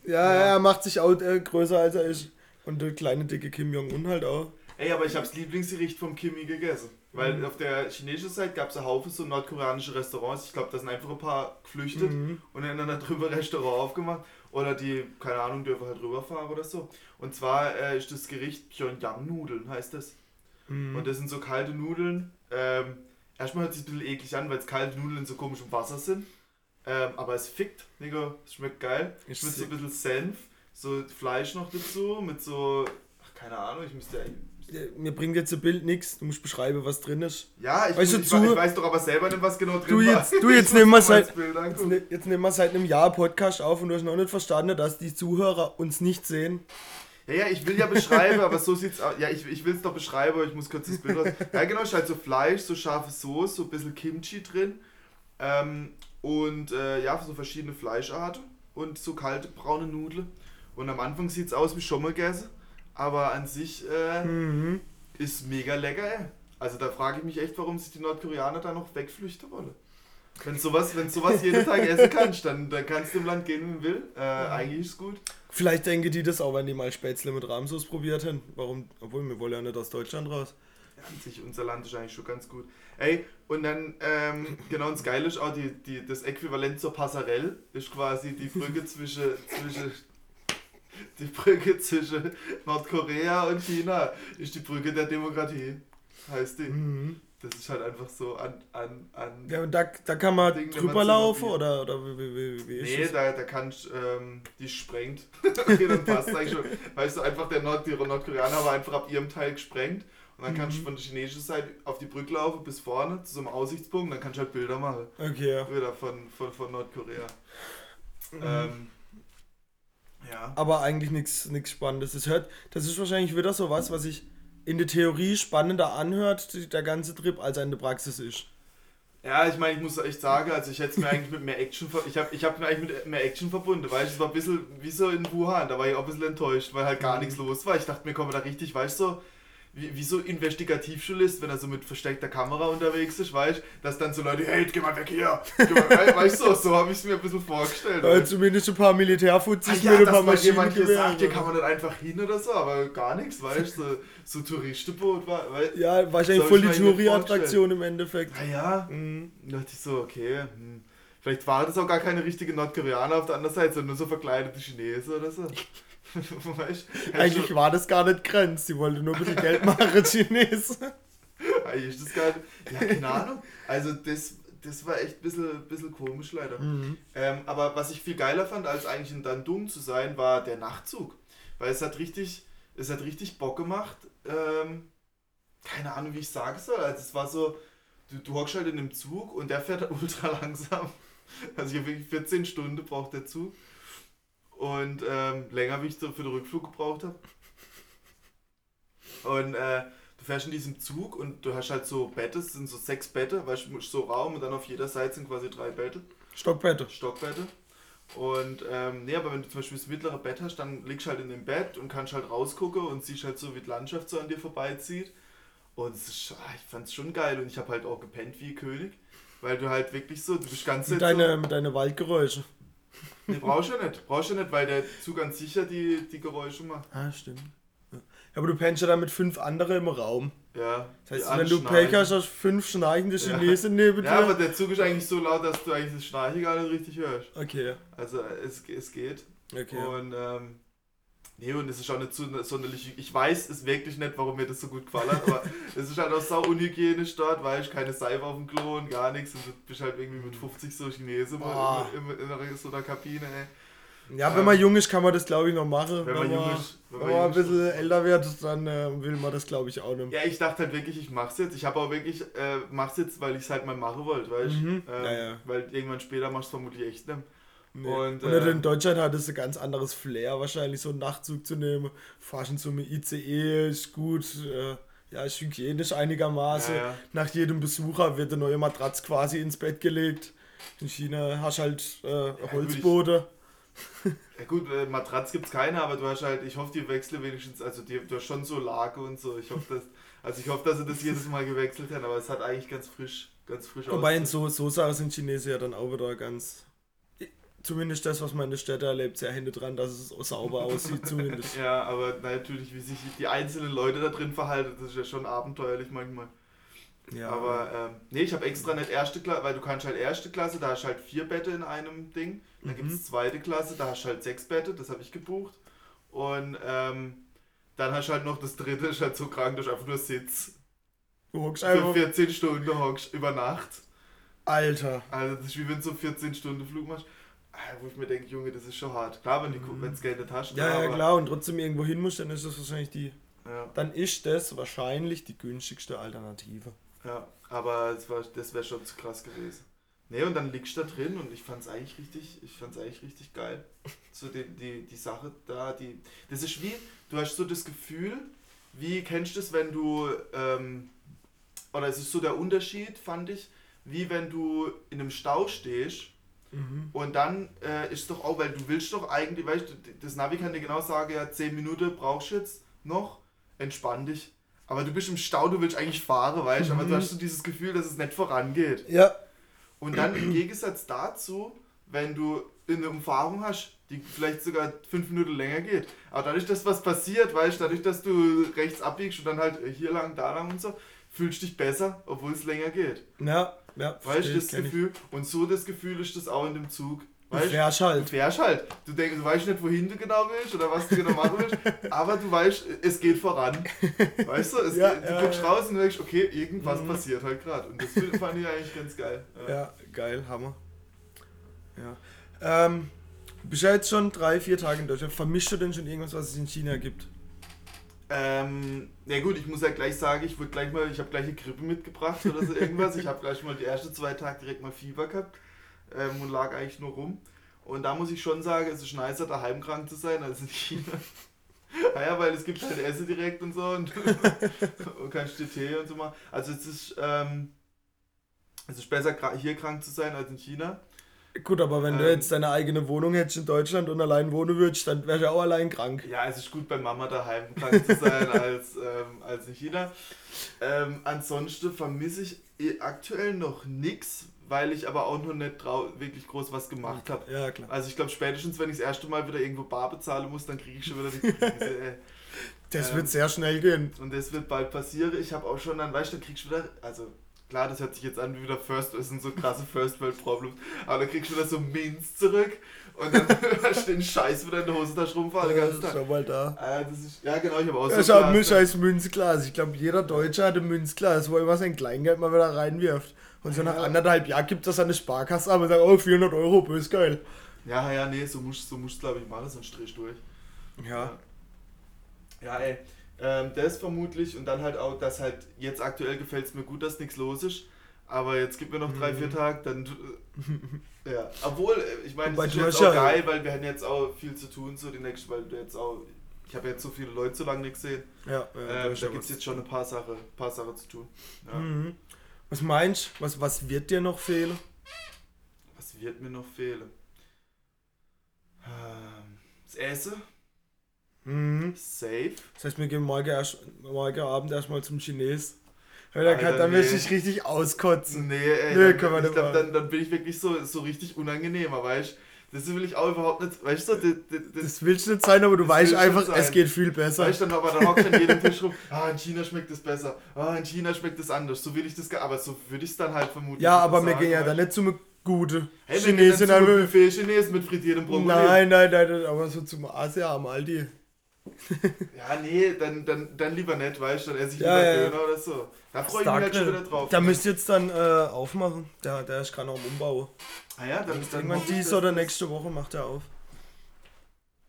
B: Ja,
A: Ja.
B: er macht sich auch äh, größer als er ist. Und der kleine dicke Kim Jong-un halt auch.
A: Ey, aber ich hab's Lieblingsgericht vom Kimi gegessen. Weil
B: Mhm.
A: auf der chinesischen Seite gab es einen Haufen so nordkoreanische Restaurants. Ich glaube, da sind einfach ein paar geflüchtet
B: Mhm.
A: und dann da drüber Restaurant aufgemacht. Oder die, keine Ahnung, dürfen halt rüberfahren oder so. Und zwar äh, ist das Gericht Pyongyang-Nudeln, heißt das.
B: Mhm.
A: Und das sind so kalte Nudeln. Ähm, erstmal hört sich ein bisschen eklig an, weil es kalte Nudeln in so komischem Wasser sind. Ähm, aber es fickt, Nico. Es schmeckt geil.
B: Ich
A: mit so ein bisschen Senf, so Fleisch noch dazu, mit so, ach, keine Ahnung, ich müsste eigentlich.
B: Mir bringt jetzt ein Bild nichts. Du musst beschreiben, was drin ist.
A: Ja, ich,
B: Weißt du,
A: ich,
B: zu-
A: ich weiß doch aber selber nicht, was genau drin
B: Du
A: war.
B: jetzt- du [LAUGHS]
A: Ich
B: jetzt nehmen wir seit- Jetzt, jetzt nehmen wir seit einem Jahr Podcast auf und du hast noch nicht verstanden, dass die Zuhörer uns nicht sehen.
A: Ja, ja, ich will ja beschreiben, aber so sieht's aus. Ja, ich, ich will es doch beschreiben, aber ich muss kurz das Bild raus. Ja, genau, ist halt so Fleisch, so scharfe Soße, so ein bisschen Kimchi drin. Ähm, und äh, ja, so verschiedene Fleischarten und so kalte braune Nudeln. Und am Anfang sieht's aus wie Schommelgäse, aber an sich äh,
B: Mhm.
A: ist mega lecker, ey. Also da frage ich mich echt, warum sich die Nordkoreaner da noch wegflüchten wollen. Wenn sowas, wenn sowas jeden Tag essen kannst, dann, dann kannst du im Land gehen, wie du willst. Äh, eigentlich ist es gut.
B: Vielleicht denken die das auch, wenn die mal Spätzle mit Rahmsoße probiert haben. Warum? Obwohl, wir wollen ja nicht aus Deutschland raus.
A: Ja, an sich, unser Land ist eigentlich schon ganz gut. Ey, und dann, ähm, genau, und das Geile ist auch, die, die, das Äquivalent zur Passerelle ist quasi die Brücke zwischen, zwischen, die Brücke zwischen Nordkorea und China, ist die Brücke der Demokratie, heißt die.
B: Mhm.
A: Das ist halt einfach so an, an, an
B: Ja, und da, da kann man
A: Ding,
B: drüber
A: man
B: laufen oder, oder wie, wie, wie,
A: Nee, da, da kannst ähm, die sprengt. [LAUGHS] okay, dann passt eigentlich schon. Weißt du, einfach der Nord die Nordkoreaner war einfach ab ihrem Teil gesprengt. Und dann kannst du
B: Mhm.
A: von der chinesischen Seite auf die Brücke laufen bis vorne zu so einem Aussichtspunkt. Dann kannst du halt Bilder machen.
B: Okay, ja.
A: Wieder von, von, von Nordkorea.
B: Mhm.
A: Ähm, ja.
B: Aber eigentlich nichts Spannendes. Das, hört, das ist wahrscheinlich wieder so was, was sich in der Theorie spannender anhört, der ganze Trip, als er in der Praxis ist.
A: Ja, ich meine, ich muss echt sagen, also ich hätte es mir eigentlich mit mehr Action ver ich habe ich hab mir eigentlich mit mehr Action verbunden, weil es war ein bisschen wie so in Wuhan, da war ich auch ein bisschen enttäuscht, weil halt gar
B: Mhm.
A: nichts los war. Ich dachte mir, kommen wir da richtig, weißt du, so, wie, wie so Investigativjournalist, wenn er so mit versteckter Kamera unterwegs ist, weißt du, dass dann so Leute, hey, geh mal weg hier, geh mal, we- [LAUGHS] weißt du, so, so habe ich es mir ein bisschen vorgestellt. Weißt du.
B: zumindest ein paar Militärfuzis
A: Ah, ja,
B: mit ein paar
A: mal jemand
B: Maschinengewehren.
A: gesagt, hier kann man nicht einfach hin oder so, aber gar nichts, weißt du, so, so Touristenboot war, weil,
B: Ja, wahrscheinlich voll die Touri-Attraktion im Endeffekt.
A: naja,
B: Mhm.
A: Da dachte ich so, okay, hm. vielleicht waren das auch gar keine richtigen Nordkoreaner auf der anderen Seite, sondern nur so verkleidete Chinesen oder so. [LAUGHS] weißt du?
B: Eigentlich war das gar nicht Grenz, die wollte nur ein bisschen Geld machen, [LAUGHS] Chinesen.
A: Eigentlich ist das gar nicht. Ja, keine Ahnung. Also, das, das war echt ein bisschen, bisschen komisch leider.
B: Mhm.
A: Ähm, aber was ich viel geiler fand, als eigentlich in Dandung zu sein, war der Nachtzug. Weil es hat richtig, es hat richtig Bock gemacht. Ähm, keine Ahnung, wie ich sagen soll. Also, es war so, du, du hockst halt in einem Zug und der fährt [LAUGHS] ultra langsam. Also, hier wirklich 14 Stunden braucht der Zug. Und ähm, länger, wie ich so für den Rückflug gebraucht habe. Und äh, du fährst in diesem Zug und du hast halt so Bette, es sind so sechs Bette, weißt du, so Raum und dann auf jeder Seite sind quasi drei Bette.
B: Stockbette.
A: Stockbette. Und ähm, nee, aber wenn du zum Beispiel das mittlere Bett hast, dann liegst du halt in dem Bett und kannst halt rausgucken und siehst halt so, wie die Landschaft so an dir vorbeizieht. Und ist, ich fand's schon geil und ich habe halt auch gepennt wie König, weil du halt wirklich so, du bist ganz
B: Mit, deine, mit deine Waldgeräusche.
A: Nee, brauchst du nicht, brauchst du nicht, weil der Zug an sich ja die, die Geräusche macht.
B: Ah, stimmt. Ja, aber du pennst ja dann mit fünf anderen im Raum.
A: Ja.
B: Das heißt, wenn du. Pech hast, hast fünf schnarchende
A: Ja.
B: Chinesen neben dir.
A: Ja, aber der Zug ist eigentlich so laut, dass du eigentlich das Schnarchen gar nicht richtig hörst.
B: okay,
A: Also es, es geht.
B: okay.
A: Und ähm, nee, und es ist auch nicht so sonderlich. Ich weiß es wirklich nicht, warum mir das so gut gefallen hat, aber [LAUGHS] es ist halt auch sau unhygienisch dort, weil ich keine Seife auf dem Klo und gar nichts. Und du bist halt irgendwie mit 50 so Chinesen
B: Boah.
A: in, in, in, so einer Kabine, ey.
B: Ja, wenn man jung ist, kann man das glaube ich noch machen.
A: Wenn man jung ist.
B: wenn man ein bisschen älter wird, dann äh, will man das glaube ich auch nicht.
A: Ja, ich dachte halt wirklich, ich mach's jetzt. Ich habe auch wirklich, äh, mach's jetzt, weil ich es halt mal machen wollte, weißt du?
B: Mhm.
A: Ähm,
B: Ja, ja.
A: Weil irgendwann später machst du vermutlich echt nicht.
B: Nee.
A: Und, äh,
B: in Deutschland hat es ein ganz anderes Flair, wahrscheinlich so einen Nachtzug zu nehmen. So mit ICE ist gut, äh, ja, ist hygienisch einigermaßen.
A: Ja, ja.
B: Nach jedem Besucher wird eine neue Matratze quasi ins Bett gelegt. In China hast du halt äh, Holzboote.
A: Ja gut, äh, Matratz gibt's keine, aber du hast halt, ich hoffe, die wechseln wenigstens, also die, du hast schon so Lage und so. Ich hoffe, dass, also ich hoffe, dass sie das jedes Mal gewechselt haben, aber es hat eigentlich ganz frisch, ganz frisch
B: Wobei in so, so Sachen sind Chinesen ja dann auch wieder ganz. Zumindest das, was man in der Städte erlebt, sehr Hände dran, dass es sauber aussieht, zumindest. [LAUGHS]
A: Ja, aber natürlich, wie sich die einzelnen Leute da drin verhalten, das ist ja schon abenteuerlich manchmal.
B: Ja,
A: Aber ähm, nee, ich habe extra nicht erste Klasse, weil du kannst halt erste Klasse, da hast du halt vier Bette in einem Ding. Dann
B: Mhm.
A: gibt es zweite Klasse, da hast du halt sechs Bette, das habe ich gebucht. Und ähm, dann hast du halt noch das dritte, ist halt so krank, dass du einfach nur Sitz.
B: du hockst
A: Für
B: einfach.
A: 14 Stunden hockst über Nacht.
B: Alter.
A: Also das ist wie wenn du so 14 Stunden Flug machst. Ah, Wo ich mir denke, Junge, das ist schon hart. Klar, wenn
B: Mhm.
A: wenn's Geld nicht hast.
B: Ja, ja,
A: aber-
B: klar, und trotzdem irgendwo hin musst, dann ist das wahrscheinlich die.
A: Ja,
B: Dann ist das wahrscheinlich die günstigste Alternative.
A: ja, aber das, war- das wäre schon zu krass gewesen. Nee, und dann liegst du da drin und ich fand's eigentlich richtig, ich fand's eigentlich richtig geil. [LAUGHS] So die, die, die Sache da, die. Das ist wie, du hast so das Gefühl, wie kennst du das, wenn du, ähm, oder es ist so der Unterschied, fand ich, wie wenn du in einem Stau stehst
B: Mhm.
A: Und dann äh, ist doch auch, weil du willst doch eigentlich, weißt du, das Navi kann dir genau sagen, ja, 10 Minuten brauchst du jetzt noch, entspann dich. Aber du bist im Stau, du willst eigentlich fahren, weißt du, aber du hast so dieses Gefühl, dass es nicht vorangeht.
B: Ja.
A: Und dann im Gegensatz dazu, wenn du eine Umfahrung hast, die vielleicht sogar 5 Minuten länger geht, aber dadurch, dass was passiert, weißt du, dadurch, dass du rechts abbiegst und dann halt hier lang, da lang und so, fühlst du dich besser, obwohl es länger geht.
B: Ja, ja.
A: Weißt du, das
B: kenn ich.
A: Gefühl? Und so das Gefühl ist das auch in dem Zug.
B: Du
A: Weißt
B: fährst
A: Du
B: halt.
A: fährst halt. Du denkst, du weißt nicht, wohin du genau willst oder was du genau machen willst, [LAUGHS] aber du weißt, es geht voran. Weißt du, es
B: Ja,
A: geht, du
B: ja,
A: guckst
B: ja.
A: raus und denkst, okay, irgendwas
B: Mhm.
A: passiert halt gerade. Und das fand ich eigentlich ganz geil. Ja.
B: Ja, geil, Hammer. Ja. Ähm, du bist ja jetzt schon drei, vier Tage in Deutschland. Vermischst du denn schon irgendwas, was es in China gibt?
A: Ähm, ja gut, ich muss ja gleich sagen, ich wurde gleich mal, ich habe gleich eine Grippe mitgebracht oder so irgendwas. Ich habe gleich mal die ersten zwei Tage direkt mal Fieber gehabt ähm, und lag eigentlich nur rum. Und da muss ich schon sagen, es ist nicer, daheim krank zu sein als in China. [LAUGHS] Naja, weil es gibt halt Essen direkt und so und, [LAUGHS] und kannst Tee und so machen. Also es ist, ähm, es ist besser hier krank zu sein als in China.
B: Gut, aber wenn du
A: Ähm.
B: jetzt deine eigene Wohnung hättest in Deutschland und allein wohnen würdest, dann wärst du auch allein krank.
A: Ja, es ist gut bei Mama daheim krank zu sein [LAUGHS] als, ähm, als in China. Ähm, ansonsten vermisse ich eh aktuell noch nichts, weil ich aber auch noch nicht wirklich groß was gemacht habe.
B: Ja, klar.
A: Also ich glaube spätestens, wenn ich das erste Mal wieder irgendwo bar bezahlen muss, dann kriege ich schon wieder die Krise. ey. [LAUGHS]
B: Das
A: ähm,
B: wird sehr schnell gehen.
A: Und das wird bald passieren. Ich habe auch schon, dann weißt du, dann kriegst du wieder, also klar, das hört sich jetzt an wie wieder First, das sind so krasse First World Problems, aber dann kriegst du wieder so Minz zurück und dann [LAUGHS] hast du den Scheiß wieder in der Hosentasche rumfahren den ganzen Tag.
B: Schau mal da.
A: Ah, ist, ja genau, ich habe auch so
B: Ich habe
A: ne?
B: scheiß Münzglas. Ich glaube, jeder Deutsche hat ein Münzglas, wo er immer sein Kleingeld mal wieder reinwirft. Und so nach
A: Ja.
B: anderthalb Jahren gibt das an eine Sparkasse ab und sagt, oh, 400 Euro, bös geil.
A: Ja, ja, nee, so musst so musst glaube ich machen, sonst strich durch.
B: Ja.
A: Ja, ey. Ähm, das vermutlich und dann halt auch, dass halt jetzt aktuell gefällt es mir gut, dass nichts los ist. Aber jetzt gibt mir noch drei,
B: Mhm.
A: vier Tage, dann. [LAUGHS] ja. Obwohl, äh, ich meine, das ist jetzt auch geil, weil wir hätten jetzt auch viel zu tun, so die nächste, weil du jetzt auch Ich habe jetzt so viele Leute so lange nicht gesehen.
B: Ja, ja
A: ähm, da gibt es jetzt schon ein paar Sachen paar Sache zu tun. Ja.
B: Mhm. Was meinst du, was, was wird dir noch fehlen?
A: Was wird mir noch fehlen? Ähm, das Essen.
B: Mhm.
A: Safe.
B: Das heißt, wir gehen morgen, erst, morgen Abend erstmal zum Chines. Ja, da kann, dann
A: nee.
B: ich richtig auskotzen.
A: Nee, ey,
B: Nee,
A: dann,
B: man
A: ich
B: nicht
A: glaub, dann, dann bin ich wirklich so, so richtig unangenehmer, weißt du? Das will ich auch überhaupt nicht, weißt du, das, das, das,
B: willst du nicht sein, aber du weißt einfach, es geht viel besser.
A: weißt du, dann, aber dann hockst du an jedem Tisch rum, [LAUGHS] ah, in China schmeckt das besser, ah, in China schmeckt das anders, so will ich das, gar- aber so würde ich es dann halt vermuten.
B: Ja, aber wir gehen ja dann nicht zum guten
A: Hey, wir
B: Chinesen.
A: dann zum Buffet Chinesen mit frittiertem Brokkoli.
B: Nein, nein, nein, nein, aber so zum Asia am Aldi. [LAUGHS]
A: Ja, nee, dann, dann, dann lieber nicht, weißt du, dann esse ich
B: Ja,
A: lieber
B: ja, ja.
A: Döner oder so. Da freue ich mich halt schon wieder drauf.
B: Da müsst ihr jetzt dann äh, aufmachen. Der, der ist gerade noch am Umbau.
A: ah ja, dann, dann
B: Irgendwann
A: dass
B: oder nächste Woche macht er auf.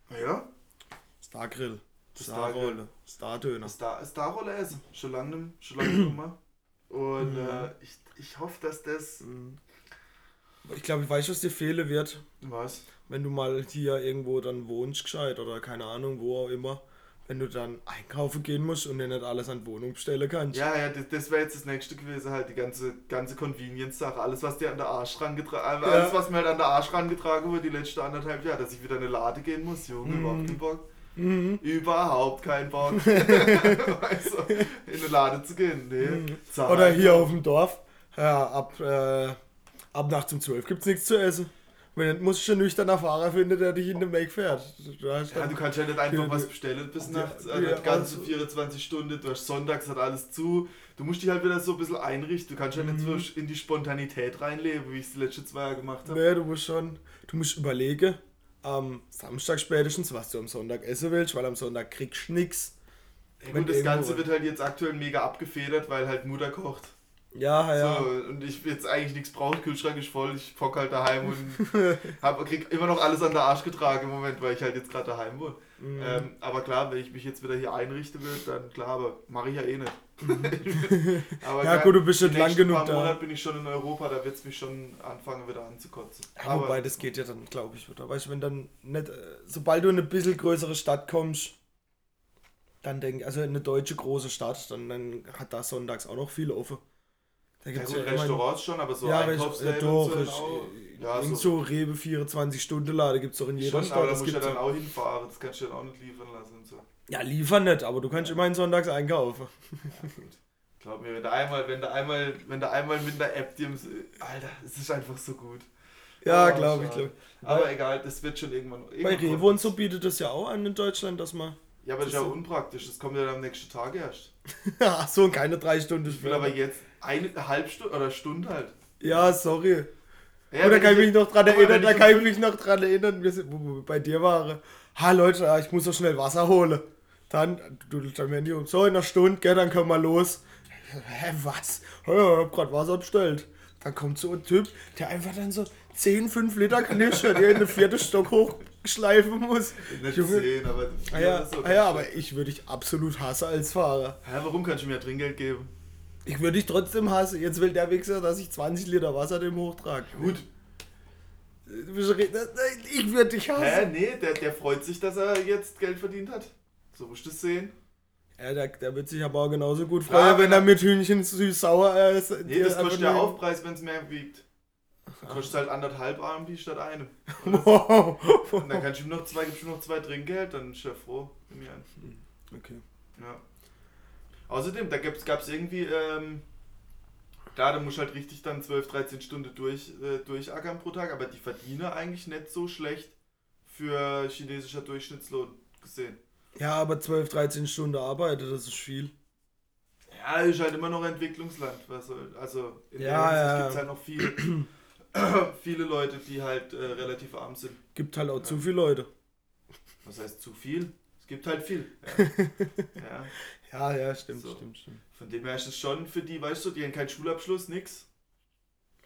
A: Ja,
B: Stargrill.
A: Stargrill.
B: Starrolle. Stardöner.
A: Star, Starrolle essen. Schon lange schon lange mehr. Und
B: Mhm.
A: äh, ich, ich hoffe, dass das.
B: Ich glaube, ich weiß, was dir fehlen wird,
A: Was?
B: Wenn du mal hier irgendwo dann wohnst, gescheit oder keine Ahnung, wo auch immer. Wenn du dann einkaufen gehen musst und dir nicht alles an Wohnung bestellen kannst.
A: Ja, ja, das, das wäre jetzt das nächste gewesen, halt die ganze, ganze Convenience-Sache. Alles, was dir an der Arsch rangetragen
B: Ja.
A: alles, was mir halt an der Arsch rangetragen wurde, die letzten anderthalb Jahre, dass ich wieder in eine Lade gehen muss. Junge,
B: Mhm.
A: überhaupt keinen Bock.
B: Mhm.
A: Überhaupt keinen Bock. weißt [LAUGHS] du, in eine Lade zu gehen. Nee. Zahl
B: Oder hier auf dem Dorf. Ja, ab, äh, ab nachts um 12 gibt es nichts zu essen. Wenn musst du einen nüchterner Fahrer finden, der dich in den Weg fährt. Du
A: Ja, du kannst ja nicht einfach
B: Ja,
A: was bestellen bis
B: Ja,
A: nachts,
B: ja,
A: die ganze
B: also-
A: 24 Stunden, du hast sonntags hat alles zu. Du musst dich halt wieder so ein bisschen einrichten. Du kannst ja nicht
B: Mhm.
A: so in die Spontanität reinleben, wie ich es die letzten zwei Jahre gemacht habe.
B: Nee, du musst schon, du musst überlegen, am Samstag spätestens, was du am Sonntag essen willst, weil am Sonntag kriegst du nichts.
A: Ja, gut, das Ganze wird halt jetzt aktuell mega abgefedert, weil halt Mutter kocht.
B: Ja, ja.
A: So, und ich jetzt eigentlich nichts brauche, Kühlschrank ist voll, ich fock halt daheim und [LAUGHS] hab, krieg immer noch alles an der Arsch getragen im Moment, weil ich halt jetzt gerade daheim wohne.
B: Mhm.
A: Ähm, aber klar, wenn ich mich jetzt wieder hier einrichten will, dann klar, aber mache ich ja eh nicht. [LAUGHS] [LAUGHS] aber
B: Ja, gut, du bist schon lang genug
A: paar
B: da.
A: Monate bin ich schon in Europa, da wird es mich schon anfangen wieder anzukotzen.
B: Ja,
A: aber
B: wobei, das geht ja dann, glaube ich, wieder. Weißt du, wenn dann nicht, äh, sobald du in eine bisschen größere Stadt kommst, dann denk, also in eine deutsche große Stadt, dann, dann hat da sonntags auch noch viel offen. Da
A: ja,
B: gibt's
A: gut,
B: ja, immer-
A: Restaurants schon, aber so
B: ja,
A: Einkaufsläden
B: ja, doch,
A: so
B: ich,
A: auch.
B: ja,
A: Ja,
B: so,
A: so,
B: Rewe 24-Stunden-Lade gibt es doch in jeder
A: schon,
B: Stadt.
A: aber da musst du ja dann
B: auch.
A: hinfahren, das kannst du dann auch nicht liefern lassen und so.
B: ja, liefern nicht, aber du kannst immerhin sonntags einkaufen.
A: Ja, gut. Glaub mir, wenn du einmal, wenn du einmal, wenn du einmal mit der App dir, Alter, es ist einfach so gut.
B: Ja,
A: Oh,
B: glaube ich, glaube.
A: Aber egal, das wird schon irgendwann.
B: Bei
A: irgendwann
B: Rewe
A: kommt
B: und so bietet das ja auch an in Deutschland, dass man.
A: Ja, aber das ist ja
B: so-
A: unpraktisch. Das kommt ja dann am nächsten Tag erst. [LAUGHS]
B: Ach so, keine drei Stunden
A: Ich will aber jetzt eine halbe Stunde oder Stunde halt.
B: Ja, sorry.
A: Ja,
B: Oder kann ich
A: ich-
B: mich noch dran erinnern, da kann ich mich noch dran erinnern, wir sind, wo wir bei dir waren. Ha Leute, ah, ich muss doch schnell Wasser holen. Dann, du, dann werden die um so in einer Stunde, gell, dann können wir los. Hä, was? Ich hab grad Wasser bestellt. Dann kommt so ein Typ, der einfach dann so 10, 5 Liter Knischer, der in den vierten Stock hochschleifen muss.
A: Nicht
B: Junge.
A: sehen, aber.
B: Ah ja,
A: so
B: ah ja, aber ich würde dich absolut hassen als Fahrer.
A: Hä, warum kannst du mir Trinkgeld geben?
B: Ich würde dich trotzdem hassen. Jetzt will der Wichser, dass ich 20 Liter Wasser dem hochtrage.
A: Gut.
B: Ich würde dich hassen.
A: Hä, nee, der, der freut sich, dass er jetzt Geld verdient hat. So musst du es sehen.
B: Ja, der, der wird sich aber auch genauso gut freuen,
A: Ja,
B: wenn er mit Hühnchen süß-sauer äh, s-
A: Nee, das kostet ja
B: nur-
A: Aufpreis, wenn es mehr wiegt. Kostet halt anderthalb RMB statt einem. [LAUGHS]
B: Wow.
A: Und dann kannst du ihm noch zwei, gibst du noch zwei Trinkgeld, dann ist er froh. Nimm.
B: Okay.
A: Ja. Außerdem, da gab es irgendwie, ähm, klar, da musst du halt richtig dann 12, 13 Stunden durch, äh, durchackern pro Tag, aber die verdienen eigentlich nicht so schlecht für chinesischer Durchschnittslohn gesehen.
B: Ja, aber 12, 13 Stunden Arbeit, das ist viel.
A: Ja, ist halt immer noch Entwicklungsland. Soll, also in
B: Ja,
A: der
B: ja.
A: gibt es halt noch viele, [CLEARS THROAT] viele Leute, die halt äh, relativ arm sind.
B: Gibt halt auch zu viele Leute.
A: Was heißt zu viel? Es gibt halt viel. [LAUGHS] Ja. Ja.
B: Ja, stimmt,
A: So.
B: stimmt, stimmt.
A: Von dem her ist es schon für die, weißt du, die haben keinen Schulabschluss, nix.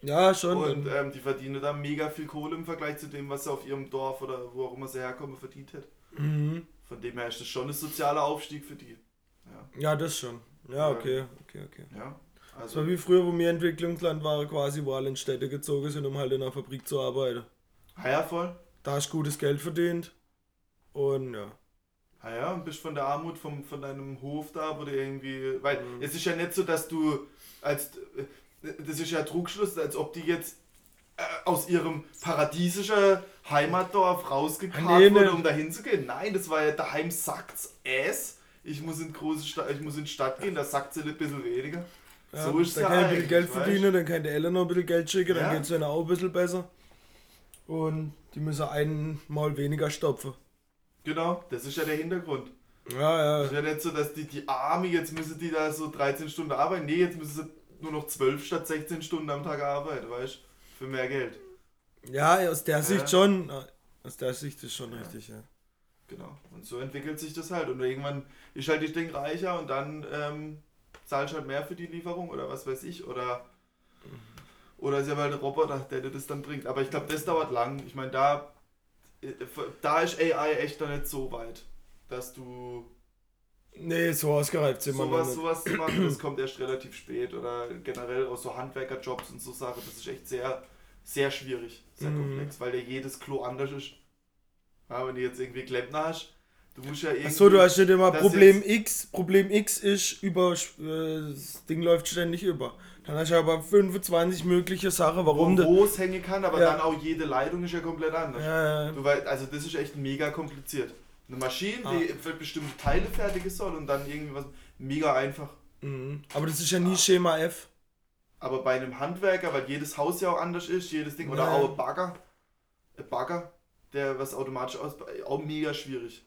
B: Ja, schon.
A: Und ähm, die verdienen da mega viel Kohle im Vergleich zu dem, was sie auf ihrem Dorf oder wo auch immer sie herkommen, verdient hätten.
B: mhm.
A: Von dem her ist das schon ein sozialer Aufstieg für die. Ja.
B: Ja, das schon. Ja, okay, okay, okay.
A: ja.
B: Das
A: Also,
B: war wie früher, wo wir Entwicklungsland waren, quasi, wo alle in Städte gezogen sind, um halt in einer Fabrik zu arbeiten.
A: ah ja, voll.
B: Da hast du gutes Geld verdient. Und ja.
A: Ah ja, und bist von der Armut vom, von deinem Hof da, wo du irgendwie. Weil mhm. es ist ja nicht so, dass du als. Das ist ja Trugschluss, als ob die jetzt äh, aus ihrem paradiesischen Heimatdorf rausgekarrt ah, nee, wurde, um da hinzugehen. Nein, das war ja daheim sackt's es. Ich muss in große Stadt, ich muss in die Stadt gehen, da sackt sie ein bisschen weniger.
B: Ja, so ist dann kann ich ein bisschen Geld verdienen, weißt? dann kann der noch ein bisschen Geld schicken, dann ja. geht es ihnen auch ein bisschen besser. Und die müssen einmal weniger stopfen.
A: Genau, das ist ja der Hintergrund.
B: Ja, ja.
A: Es ist ja nicht so, dass die, die Arme, jetzt müssen die da so 13 Stunden arbeiten. Nee, jetzt müssen sie nur noch 12 statt 16 Stunden am Tag arbeiten, weißt du? Für mehr Geld.
B: Ja, aus der Sicht schon. Aus der Sicht ist schon ja. richtig, ja.
A: Genau. Und so entwickelt sich das halt. Und irgendwann ist halt das Ding reicher und dann ähm, zahlst halt mehr für die Lieferung oder was weiß ich. Oder, oder ist ja mal ein Roboter, der dir das dann bringt. Aber ich glaube, das dauert lang. Ich meine, da, da ist AI echt noch nicht so weit, dass du.
B: Nee, so ausgereift
A: sind wir sowas, sowas zu machen, das [CLEARS THROAT] kommt erst relativ spät. Oder generell aus so Handwerkerjobs und so Sachen, das ist echt sehr, sehr schwierig, sehr mhm. komplex, weil der jedes Klo anders ist. Ja, wenn du jetzt irgendwie Klempner hast, du musst ja irgendwie.
B: Achso, du hast nicht immer Problem X. Problem X ist, über, äh, das Ding läuft ständig über. Dann hast du aber 25 mögliche Sachen, warum
A: du. Wo es hängen kann, aber ja. dann auch jede Leitung ist ja komplett anders. Ja, ja. Du weißt, also das ist echt mega kompliziert. Eine Maschine, ah. die für bestimmte Teile fertig ist soll und dann irgendwie was mega einfach.
B: Mhm. Aber das ist ja nie ah. Schema F.
A: Aber bei einem Handwerker, weil jedes Haus ja auch anders ist, jedes Ding, oder auch ein Bagger. Ein Bagger, der was automatisch aus, auch mega schwierig.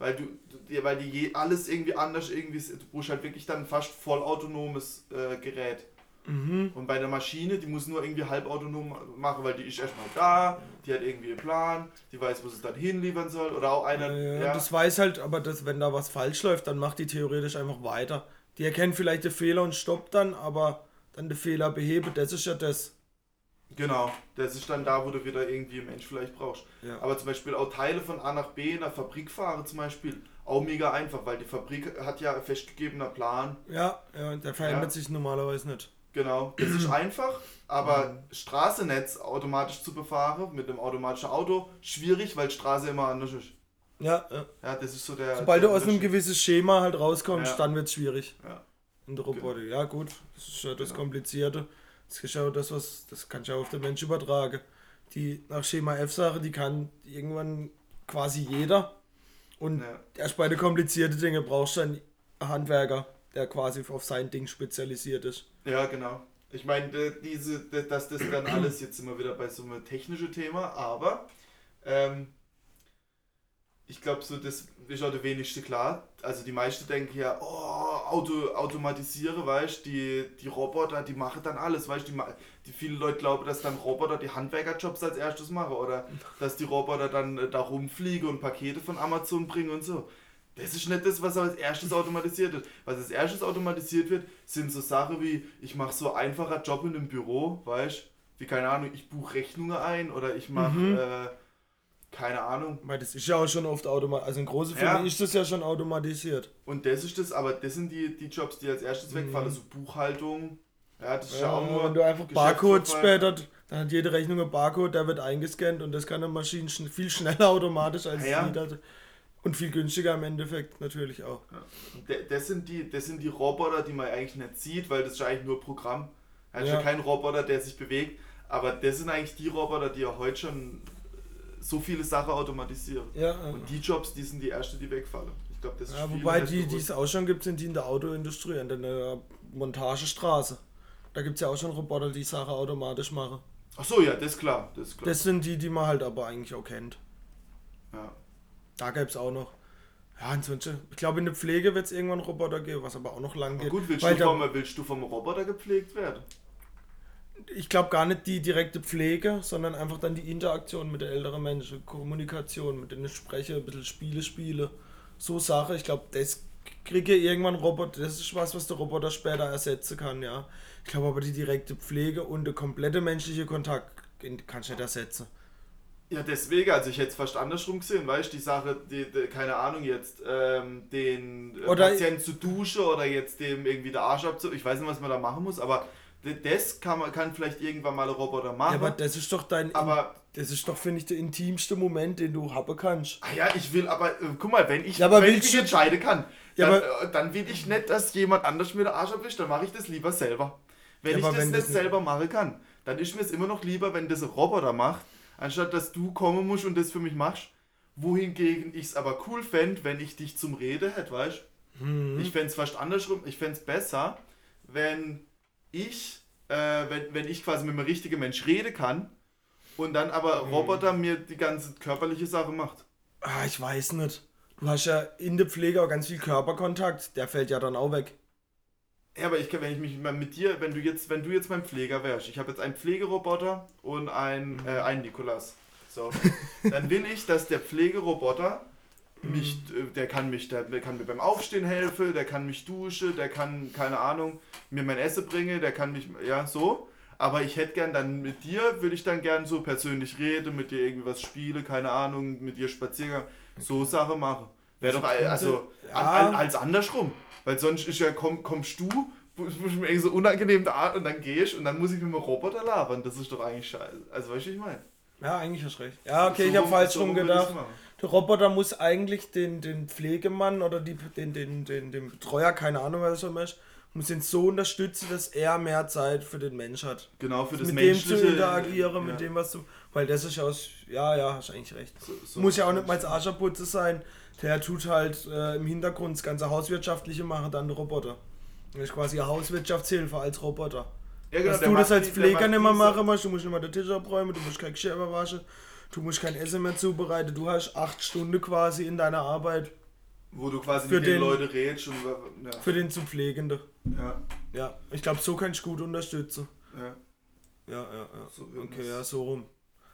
A: Weil du, weil die je, alles irgendwie anders irgendwie, du brauchst halt wirklich dann fast vollautonomes äh, Gerät. Mhm. Und bei der Maschine, die muss nur irgendwie halbautonom machen, weil die ist erstmal da, die hat irgendwie einen Plan, die weiß, wo sie es dann hinliefern soll. Oder auch einer.
B: Ja, ja. Das weiß halt, aber das, wenn da was falsch läuft, dann macht die theoretisch einfach weiter. Die erkennt vielleicht den Fehler und stoppt dann, aber dann den Fehler behebe, das ist ja das.
A: Genau, das ist dann da, wo du wieder irgendwie einen Mensch vielleicht brauchst. Ja. Aber zum Beispiel auch Teile von A nach B in der Fabrik fahren zum Beispiel, auch mega einfach, weil die Fabrik hat ja festgegebener Plan.
B: Ja, ja der verändert ja. sich normalerweise nicht.
A: Genau, das ist [CLEARS THROAT] einfach, aber mhm. Straßennetz automatisch zu befahren mit einem automatischen Auto, schwierig, weil Straße immer anders ist.
B: Ja, ja.
A: Ja, das ist so der.
B: Sobald der du aus einem gewissen Schema halt rauskommst, ja. dann wird es schwierig. Ja. In der Robotik. Genau. Ja, gut, das ist ja das genau. Komplizierte. Das ist ja das, was, das kann ich ja auf den Mensch übertragen. Die nach Schema F-Sache, die kann irgendwann quasi jeder. Und ja. erst bei den komplizierten Dingen brauchst du einen Handwerker, der quasi auf sein Ding spezialisiert ist.
A: Ja, genau. Ich meine, diese, dass das dann alles jetzt immer wieder bei so einem technischen Thema, aber ähm, ich glaube, so das ist auch der wenigste klar. Also die meisten denken ja, oh, Auto, automatisiere, weißt die, die Roboter, die machen dann alles, weißt die, die viele Leute glauben, dass dann Roboter die Handwerkerjobs als erstes machen oder [LAUGHS] dass die Roboter dann äh, da rumfliegen und Pakete von Amazon bringen und so. Das ist nicht das, was als erstes automatisiert wird. Was als erstes automatisiert wird, sind so Sachen wie, ich mache so einfacher Job in einem Büro, weißt wie keine Ahnung, ich buche Rechnungen ein oder ich mache mhm. äh, keine Ahnung.
B: Weil das ist ja auch schon oft automatisiert. Also in großen Firmen ja. ist das ja schon automatisiert.
A: Und das ist das, aber das sind die, die Jobs, die als erstes wegfallen. Mhm. So Buchhaltung. Ja, das ist ja, ja auch nur.
B: Wenn du einfach Barcode später, dann hat jede Rechnung einen Barcode, der wird eingescannt und das kann eine Maschine viel schneller automatisch als ja, jeder. Und viel günstiger im Endeffekt natürlich auch.
A: Ja. Das, sind die, das sind die Roboter, die man eigentlich nicht sieht, weil das ist eigentlich nur Programm. Das ist ja kein Roboter, der sich bewegt. Aber das sind eigentlich die Roboter, die ja heute schon so viele Sachen automatisieren.
B: Ja,
A: und die Jobs, die sind die ersten, die wegfallen. Ich glaube, das ist
B: ja, Wobei die, die es auch schon gibt, sind die in der Autoindustrie, an der Montagestraße. Da gibt es ja auch schon Roboter, die Sachen automatisch machen.
A: Ach so, ja, das ist klar. Das, ist klar.
B: das sind die, die man halt aber eigentlich auch kennt.
A: Ja.
B: Da gäbe es auch noch. Ja, ansonsten, ich glaube, in der Pflege wird es irgendwann Roboter geben, was aber auch noch lang geht.
A: Gut, willst, du vom, willst du vom Roboter gepflegt werden?
B: Ich glaube gar nicht die direkte Pflege, sondern einfach dann die Interaktion mit den älteren Menschen, Kommunikation, mit denen ich spreche, ein bisschen Spiele spiele. So Sache, ich glaube, das kriege irgendwann Roboter, das ist was, was der Roboter später ersetzen kann, ja. Ich glaube aber die direkte Pflege und der komplette menschliche Kontakt kann ich nicht ersetzen.
A: Ja, deswegen, also ich hätte es fast andersrum gesehen, weißt du, die Sache, die, die, keine Ahnung, jetzt ähm, den
B: oder
A: Patienten zu duschen oder jetzt dem irgendwie der Arsch abzu. Ich weiß nicht, was man da machen muss, aber Das kann, man, kann vielleicht irgendwann mal ein Roboter machen.
B: Ja, aber das ist doch dein.
A: aber
B: das ist doch, finde ich, der intimste Moment, den du haben kannst.
A: Ah ja, ich will aber, äh, guck mal, wenn ich,
B: Ja, aber
A: wenn ich mich
B: du-
A: entscheiden kann,
B: Ja,
A: dann, äh, dann will ich nicht, dass jemand anders mir den Arsch abwischt, dann mache ich das lieber selber. Wenn
B: Ja,
A: ich
B: aber
A: das
B: wenn
A: nicht
B: das
A: selber machen kann, dann ist mir es immer noch lieber, wenn das ein Roboter macht, anstatt dass du kommen musst und das für mich machst. Wohingegen ich es aber cool fände, wenn ich dich zum Rede hätte, weißt
B: Mhm.
A: Ich fände es fast andersrum, ich fände es besser, wenn ich, äh, wenn, wenn ich quasi mit einem richtigen Mensch reden kann und dann aber
B: Mhm.
A: Roboter mir die ganze körperliche Sache macht.
B: Ah, ich weiß nicht. Du hast ja in der Pflege auch ganz viel Körperkontakt. Der fällt ja dann auch weg.
A: Ja, aber ich kann, wenn ich mich mal mit dir, wenn du jetzt, wenn du jetzt mein Pfleger wärst, ich habe jetzt einen Pflegeroboter und einen, äh, einen Nikolas. So, [LAUGHS] dann will ich, dass der Pflegeroboter mich, äh, der kann mich, der, der kann mir beim Aufstehen helfen, der kann mich duschen, der kann, keine Ahnung, mir mein Essen bringen, der kann mich, ja, so. Aber ich hätte gern dann mit dir, würde ich dann gern so persönlich reden, mit dir irgendwie was spielen, keine Ahnung, mit dir Spaziergang, so Sache machen. Wäre doch, also,
B: Ja.
A: an, als andersrum. Weil sonst ist ja, komm, kommst du, muss ich mir irgendwie so unangenehm da und dann gehe ich und dann muss ich mit dem Roboter labern. Das ist doch eigentlich scheiße. Also, weißt du, ich meine?
B: Ja, eigentlich hast recht. Ja, okay,
A: So
B: ich habe falsch
A: so
B: rum gedacht. Der Roboter muss eigentlich den, den Pflegemann oder die, den, den, den, den Betreuer, keine Ahnung, was er ist, muss ihn so unterstützen, dass er mehr Zeit für den Mensch hat.
A: Genau, für das
B: mit dem
A: menschliche.
B: zu interagieren,
A: ja.
B: mit dem, was du. Weil das ist aus. Ja, ja, hast eigentlich recht.
A: So, so.
B: Muss ja auch nicht mal als Ascherputze sein. Der tut halt äh, im Hintergrund das ganze Hauswirtschaftliche machen, dann der Roboter. Das ist quasi eine Hauswirtschaftshilfe als Roboter.
A: Ja, genau,
B: Dass du das als Pfleger nicht mehr machen musst, du musst nicht mehr den Tisch abräumen, du musst kein Geschirr waschen, du musst kein Essen mehr zubereiten, du hast acht Stunden quasi in deiner Arbeit
A: Wo du quasi
B: für
A: mit den
B: den-
A: Leuten redest und. Ja.
B: für den zu Pflegenden.
A: ja,
B: Ja, ich glaube, so kannst du gut unterstützen.
A: ja.
B: Ja, ja, ja.
A: So
B: okay, ja, so rum.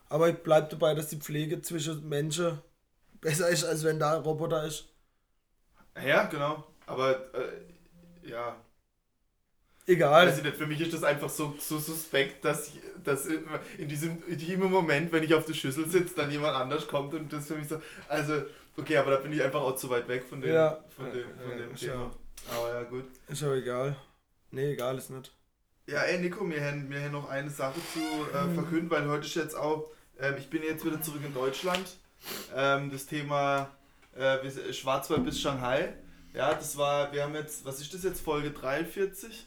B: Aber ich bleib dabei, dass die Pflege zwischen Menschen besser ist, als wenn da ein Roboter ist.
A: Ja, genau. Aber, äh, ja.
B: Egal.
A: Nicht, für mich ist das einfach so, so suspekt, dass, ich- dass in diesem intimen Moment, wenn ich auf der Schüssel sitze, dann jemand anders kommt und das für mich so. Also, okay, aber da bin ich einfach auch zu weit weg von dem,
B: Ja.
A: von dem, von
B: Ja,
A: dem
B: ist
A: Thema.
B: ja-
A: Aber ja, gut.
B: Ist aber egal. Nee, egal ist nicht.
A: Ja, ey Nico, wir haben, wir haben noch eine Sache zu äh,
B: Mhm.
A: verkünden, weil heute ist jetzt auch, ähm, ich bin jetzt wieder zurück in Deutschland. Ähm, das Thema äh, Schwarzwald bis Shanghai. Ja, das war, wir haben jetzt, was ist das jetzt, Folge 43?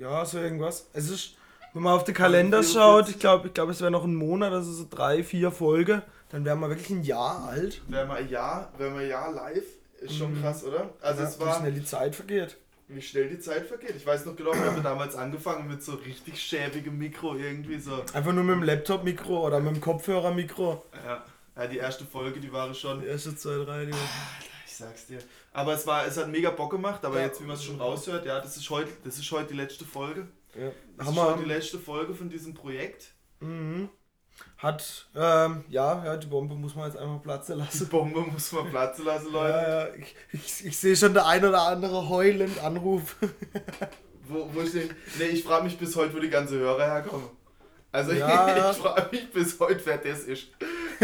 B: Ja, so irgendwas. Es ist, wenn man auf den Kalender
A: 44.
B: schaut, ich glaube, ich glaub, es wäre noch ein Monat, also so drei, vier Folgen, dann wären wir wirklich ein Jahr alt.
A: Wären wir ein Jahr, wären wir ein Jahr live, ist schon
B: Mhm.
A: krass, oder? Also
B: ja,
A: es
B: wie
A: war,
B: schnell die Zeit vergeht.
A: wie schnell die Zeit vergeht. Ich weiß noch genau, wir haben damals angefangen mit so richtig schäbigem Mikro irgendwie so.
B: Einfach nur mit dem Laptop-Mikro oder mit dem Kopfhörer-Mikro.
A: Ja, ja die erste Folge, die war schon
B: Die erste zwei, drei, die
A: Ich sag's dir. Aber es war, es hat mega Bock gemacht, aber
B: Ja.
A: jetzt, wie man es schon raushört, ja, das ist heute, das ist heute die letzte Folge.
B: ja.
A: Das
B: Haben
A: ist heute die letzte Folge von diesem Projekt.
B: mhm. Hat, ähm, ja, ja, die Bombe muss man jetzt einfach platzen
A: Die
B: lassen.
A: Bombe muss man platzen lassen, Leute.
B: Ja, ja, ich, ich, ich sehe schon der ein oder andere heulend Anruf. [LAUGHS]
A: Wo, wo ich denke, nee, ich frage mich bis heute, wo die ganzen Hörer herkommen. Also
B: Ja. [LAUGHS]
A: ich frage mich bis heute, wer das ist.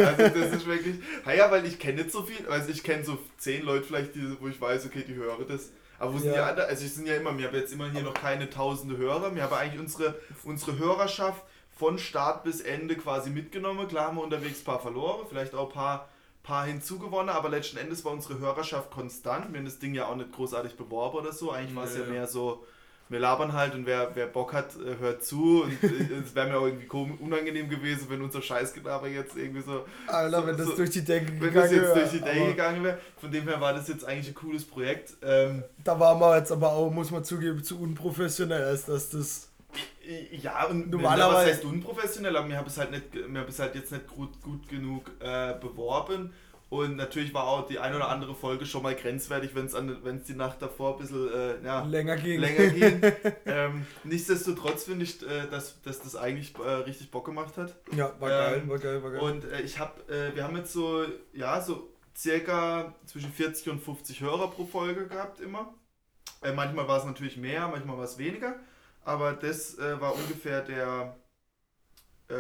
A: Also das ist wirklich. Naja, weil ich kenne nicht so viel. Also ich kenne so zehn Leute vielleicht, die, wo ich weiß, okay, die hören das. Aber wo sind
B: Ja.
A: die anderen? Also ich sind ja immer, wir haben jetzt immer hier noch keine tausende Hörer. Wir haben eigentlich unsere, unsere Hörerschaft von Start bis Ende quasi mitgenommen. Klar haben wir unterwegs ein paar verloren, vielleicht auch ein paar, paar hinzugewonnen, aber letzten Endes war unsere Hörerschaft konstant. Wir haben das Ding ja auch nicht großartig beworben oder so. Eigentlich war es ja
B: Nee.
A: mehr so, wir labern halt und wer, wer Bock hat, äh, hört zu. Und äh, [LAUGHS] es wäre mir auch irgendwie kom- unangenehm gewesen, wenn unser Scheißgelaber jetzt irgendwie so,
B: Alter,
A: So-
B: wenn das
A: so-
B: durch die Decke
A: wenn
B: gegangen
A: das jetzt
B: wäre.
A: durch die Decke gegangen wäre. Von dem her war das jetzt eigentlich ein cooles Projekt. Ähm,
B: Da waren wir jetzt aber auch, muss man zugeben, zu unprofessionell, als dass das.
A: ja, und
B: Normalerweise-
A: was heißt unprofessionell, aber wir haben es halt, nicht, wir haben es halt jetzt nicht gut, gut genug äh, beworben. Und natürlich war auch die eine oder andere Folge schon mal grenzwertig, wenn es die Nacht davor ein bisschen äh, ja,
B: länger ging.
A: länger ging. [LAUGHS] ähm, nichtsdestotrotz finde ich, äh, dass, dass das eigentlich äh, richtig Bock gemacht hat.
B: Ja, war
A: Ähm,
B: geil, war geil, war geil.
A: Und äh, ich habe, äh, wir haben jetzt so, ja, so circa zwischen 40 und 50 Hörer pro Folge gehabt immer. Äh, manchmal war es natürlich mehr, manchmal war es weniger, aber das war ungefähr der,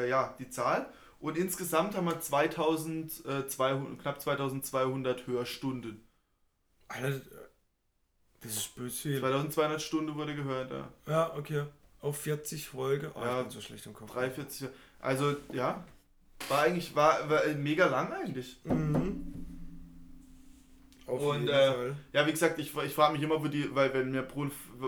A: ja, die Zahl. Und insgesamt haben wir 2200, knapp 2200 Hörstunden.
B: Alter, das ist böse viel.
A: 2200 Stunden wurde gehört, ja.
B: Ja, okay. auf 40 Folge. Oh,
A: Ja,
B: so schlecht im Kopf.
A: 43. Also, ja. War eigentlich, war, war mega lang eigentlich.
B: Mhm. Auf
A: Und, äh. Ja, wie gesagt, ich, ich frage mich immer, wo die, weil wenn mir,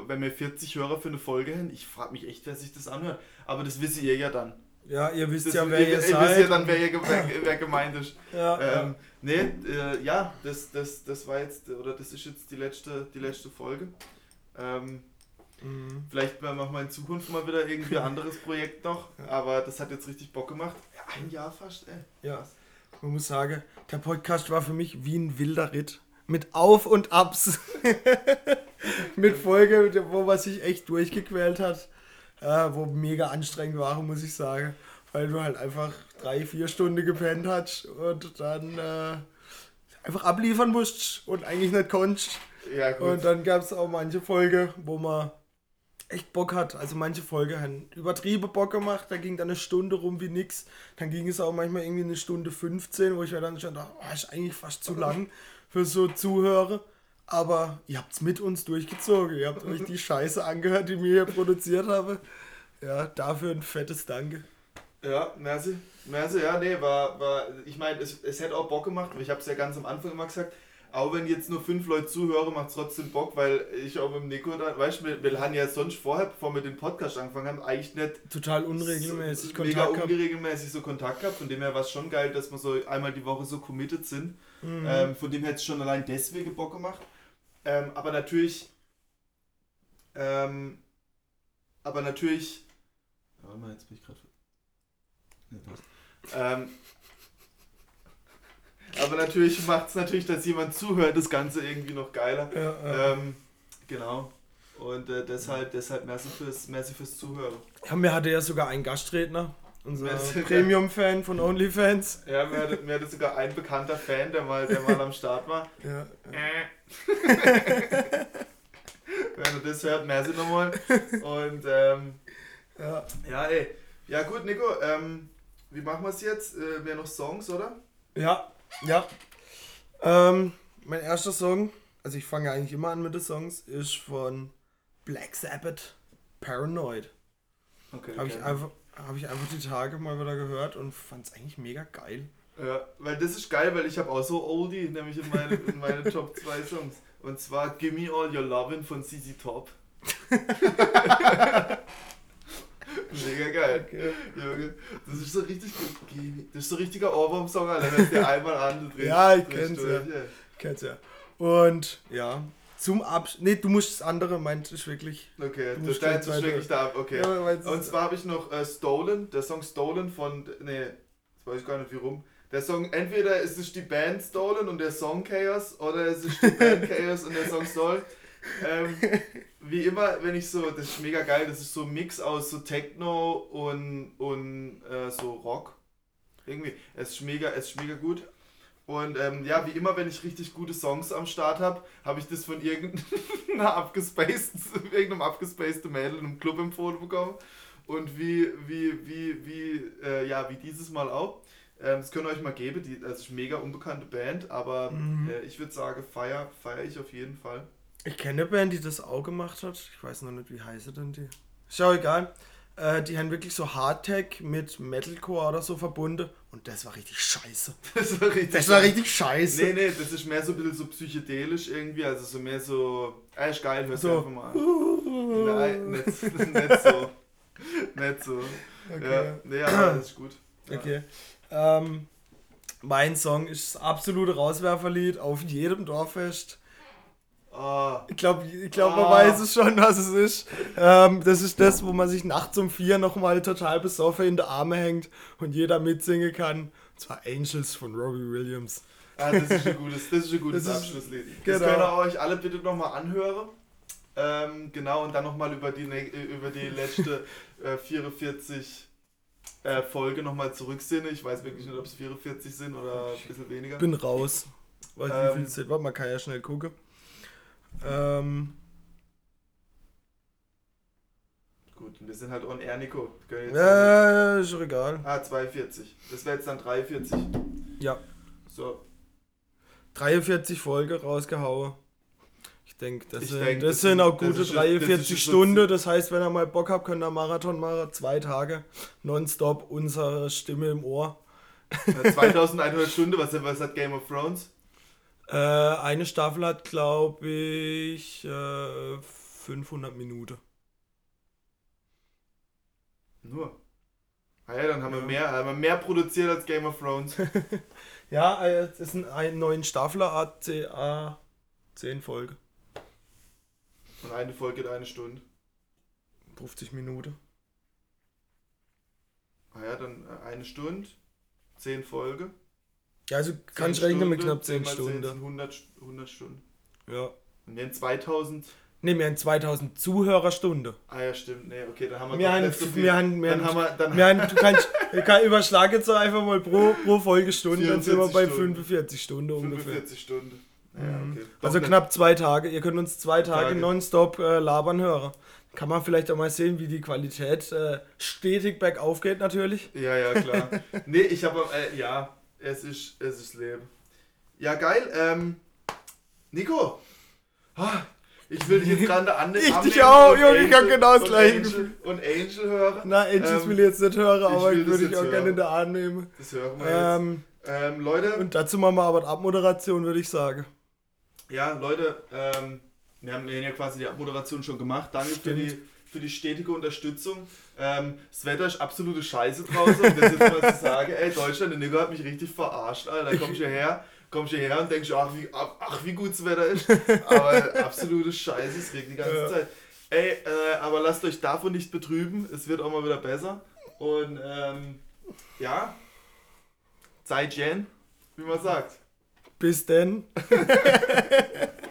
A: wenn mir 40 Hörer für eine Folge haben, ich frage mich echt, wer sich das anhört. Aber das wisst ihr ja dann.
B: Ja, ihr wisst
A: Das,
B: ja, wer
A: ihr,
B: ihr,
A: ihr
B: seid.
A: wisst ja dann, wer, ihr, wer, wer gemeint ist. [LAUGHS]
B: ja,
A: Ähm, nee, äh, ja, das, das, das war jetzt, oder das ist jetzt die letzte, die letzte Folge. Ähm.
B: Mhm.
A: vielleicht machen wir in Zukunft mal wieder irgendwie ein [LAUGHS] anderes Projekt noch, aber das hat jetzt richtig Bock gemacht. Ein Jahr fast, ey.
B: Ja, man muss sagen, der Podcast war für mich wie ein wilder Ritt. Mit Auf und Abs. [LAUGHS] mit Folge, wo man sich echt durchgequält hat. Äh, wo mega anstrengend war, muss ich sagen. Weil du halt einfach drei, vier Stunden gepennt hast und dann äh, einfach abliefern musst und eigentlich nicht konntest.
A: Ja, gut.
B: Und dann gab es auch manche Folge, wo man echt Bock hat. Also manche Folge haben übertrieben Bock gemacht, da ging dann eine Stunde rum wie nix. Dann ging es auch manchmal irgendwie eine Stunde 15, wo ich mir dann schon dachte, oh, ist eigentlich fast zu lang für so Zuhörer. Aber ihr habt's mit uns durchgezogen. Ihr habt euch die Scheiße angehört, die wir hier produziert haben. Ja, dafür ein fettes Danke.
A: Ja, merci. Merci, ja, nee, war, war ich meine, es, es hätte auch Bock gemacht, ich habe es ja ganz am Anfang immer gesagt, auch wenn jetzt nur fünf Leute zuhören, macht es trotzdem Bock, weil ich auch mit dem Nico da, weißt du, wir, wir haben ja sonst vorher, bevor wir den Podcast angefangen haben, eigentlich nicht
B: Total unregelmäßig
A: so, mega
B: Kontakt gehabt.
A: unregelmäßig so Kontakt gehabt, von dem her war es schon geil, dass wir so einmal die Woche so committed sind.
B: Mhm.
A: Ähm, von dem hätte es schon allein deswegen Bock gemacht. Ähm, aber natürlich, ähm, aber natürlich, warte mal, jetzt bin ich gerade. Nee, passt. ähm, aber natürlich macht es natürlich, dass jemand zuhört, das Ganze irgendwie noch geiler.
B: Ja, ja.
A: Ähm, genau. Und äh, deshalb, deshalb merci fürs, merci fürs Zuhören.
B: Ja, mir hatte ja sogar einen Gastredner, unser? Premium-Fan von OnlyFans.
A: Ja, mir hatte, mir hatte sogar ein bekannter Fan, der mal, der mal am Start war.
B: Ja, [LAUGHS]
A: Wenn du das hört, merci nochmal. Und ähm,
B: ja.
A: ja, ey. Ja gut, Nico, ähm, wie machen wir es jetzt? Äh, mehr noch Songs, oder?
B: Ja, ja. Ähm, mein erster Song, also ich fange ja eigentlich immer an mit den Songs, ist von Black Sabbath, Paranoid.
A: Okay.
B: Habe ich, einfach, hab ich einfach die Tage mal wieder gehört und fand es eigentlich mega geil.
A: Ja, weil das ist geil, weil ich habe auch so Oldie, nämlich in meine, in meine Top 2 Songs. Und zwar Gimme All Your Lovin' von CC Top. [LAUGHS] Mega geil.
B: Okay.
A: Junge, das ist so richtig gut. Das ist so ein richtiger Ohrwurm-Song, Alter. Hörst dir einmal an. du drehst-
B: Ja, ich kenn's, ja.
A: ey.
B: Kennst ja. Und ja, zum Absch... Nee, du musst das andere, meint ich wirklich.
A: Okay,
B: Du
A: das, das
B: gleich
A: ist
B: weiter.
A: wirklich da. Okay.
B: Ja, es
A: Und
B: ist-
A: zwar habe ich noch äh, Stolen, der Song Stolen von, nee, jetzt weiß ich gar nicht wie rum. Der Song, entweder ist es die Band Stolen und der Song Chaos oder es ist die [LAUGHS] Band Chaos und der Song Stolen. Ähm, wie immer, wenn ich so, das ist mega geil, das ist so ein Mix aus so Techno und, und äh, so Rock. Irgendwie, es ist mega, es ist mega gut. Und ähm, ja, wie immer, wenn ich richtig gute Songs am Start habe, habe ich das von irgendeiner [LAUGHS] abgespaced, irgendeinem abgespaceden Mädel in einem Club empfohlen bekommen. Und wie, wie, wie, wie, äh, ja, wie dieses Mal auch. Ähm, das könnt ihr euch mal geben, die, das ist eine mega unbekannte Band, aber
B: Mhm.
A: äh, ich würde sagen, feier, feier ich auf jeden Fall.
B: Ich kenne eine Band, die das auch gemacht hat. Ich weiß noch nicht, wie heißt denn die. Ist ja egal. Äh, die haben wirklich so Hardtech mit Metalcore oder so verbunden. Und das war richtig scheiße. [LAUGHS]
A: Das war richtig.
B: Das war richtig scheiße.
A: Nee, nee, das ist mehr so ein bisschen so psychedelisch irgendwie, also so mehr so. Ah, ist geil, hörst du
B: So.
A: einfach mal an. Nein, nicht, [LAUGHS] nicht so. Nicht so.
B: Okay.
A: Ja, nee, aber das ist gut. Ja.
B: Okay. Ähm, mein Song ist das absolute Rauswerferlied auf jedem Dorffest.
A: Ah,
B: Ich glaube, ich glaub, man
A: Ah.
B: weiß es schon, was es ist. Ähm, das ist das, wo man sich nachts um vier nochmal total besoffen in die Arme hängt und jeder mitsingen kann. Und zwar Angels von Robbie Williams.
A: ah, das ist ein gutes, das ist ein gutes
B: Das ist-
A: Abschlusslied.
B: genau.
A: Das könnt ihr euch alle bitte nochmal anhören. Ähm, genau, und dann nochmal über die, ne- über die letzte [LAUGHS] äh, 44 äh, Folge nochmal zurücksehen. Ich weiß wirklich nicht, ob es 44 sind oder ein bisschen weniger.
B: Bin raus. Weiß nicht, wie
A: Ähm.
B: viel. Warte, man kann ja schnell gucken. Ähm,
A: Gut, und wir sind halt on air, Nico.
B: Ja, ist doch egal.
A: Ah, 42. Das wäre jetzt dann 43.
B: Ja.
A: So.
B: 43 Folge rausgehauen. Ich denke, das,
A: Ich
B: sind,
A: denk,
B: das
A: das
B: sind auch gute
A: ist schon- das ist
B: 43
A: schon
B: Stunden. Das heißt, wenn ihr mal Bock habt, könnt ihr Marathon machen. Zwei Tage. Nonstop unsere Stimme im Ohr.
A: Äh, 2100 Stunden, was, was hat Game of Thrones?
B: Äh, eine Staffel hat, glaube ich, äh, 500 Minuten.
A: Nur. Ah ja, dann haben wir
B: Ja.
A: mehr, haben wir mehr produziert als Game of Thrones. [LAUGHS]
B: Ja, äh, es ist eine neuen Staffel, ACA 10 Folge.
A: Und eine Folge geht eine Stunde.
B: 50 Minuten.
A: Ah ja, dann äh, eine Stunde, 10 Folge.
B: Ja, also kann ich
A: 10
B: rechnen mit knapp 10
A: 10 mal 10
B: Stunden.
A: sind 100, St- 100 Stunden.
B: Ja.
A: Und wir haben 2000.
B: Ne, wir haben 2000 Zuhörerstunden.
A: Ah ja, stimmt. Nee, okay, dann haben wir,
B: Wir
A: doch
B: haben,
A: nicht so viel.
B: wir haben, wir
A: dann haben wir, dann
B: wir haben, [LAUGHS] du kannst, kann überschlag jetzt einfach mal pro, pro Folgestunde, dann sind wir
A: 44
B: bei
A: Stunden.
B: 45 Stunden ungefähr.
A: 45 Stunden. Ja,
B: Mhm.
A: okay.
B: Also
A: Doch
B: knapp zwei Tage. Ihr könnt uns zwei Tage,
A: Tage.
B: nonstop äh, labern hören. Kann man vielleicht auch mal sehen, wie die Qualität äh, stetig bergauf geht natürlich.
A: Ja, ja, klar. nee, ich habe, äh, ja, es ist, es ist Leben. Ja, geil. Ähm, Nico. Ah, ich will dich jetzt gerade an [LAUGHS]
B: Ich
A: annehmen
B: dich auch, Junge, ich
A: Angel-
B: genau das gleiche
A: Angel, Und Angel hören.
B: Na, Angels
A: Ähm,
B: will ich jetzt nicht hören, aber ich würde ich
A: jetzt
B: auch
A: hören.
B: gerne in der Arm nehmen.
A: Das hören wir jetzt.
B: Ähm,
A: Ähm, Leute,
B: und dazu machen wir aber die Abmoderation, würde ich sagen.
A: ja, Leute, ähm, wir haben ja quasi die Abmoderation schon gemacht. Danke für
B: Stimmt.
A: die, für die stetige Unterstützung. Ähm, das Wetter ist absolute Scheiße draußen. Und das jetzt mal zu sagen, ey, Deutschland, der Nigger hat mich richtig verarscht, Alter. Da komm ich hierher, komm ich hierher und denk ich, ach wie, ach, wie gut das Wetter ist. Aber absolute Scheiße, es regnet die ganze
B: Ja.
A: Zeit. Ey, äh, aber lasst euch davon nicht betrüben. Es wird auch mal wieder besser. Und ähm, ja, Zeit Jen, wie man sagt.
B: Bis denn. [LAUGHS]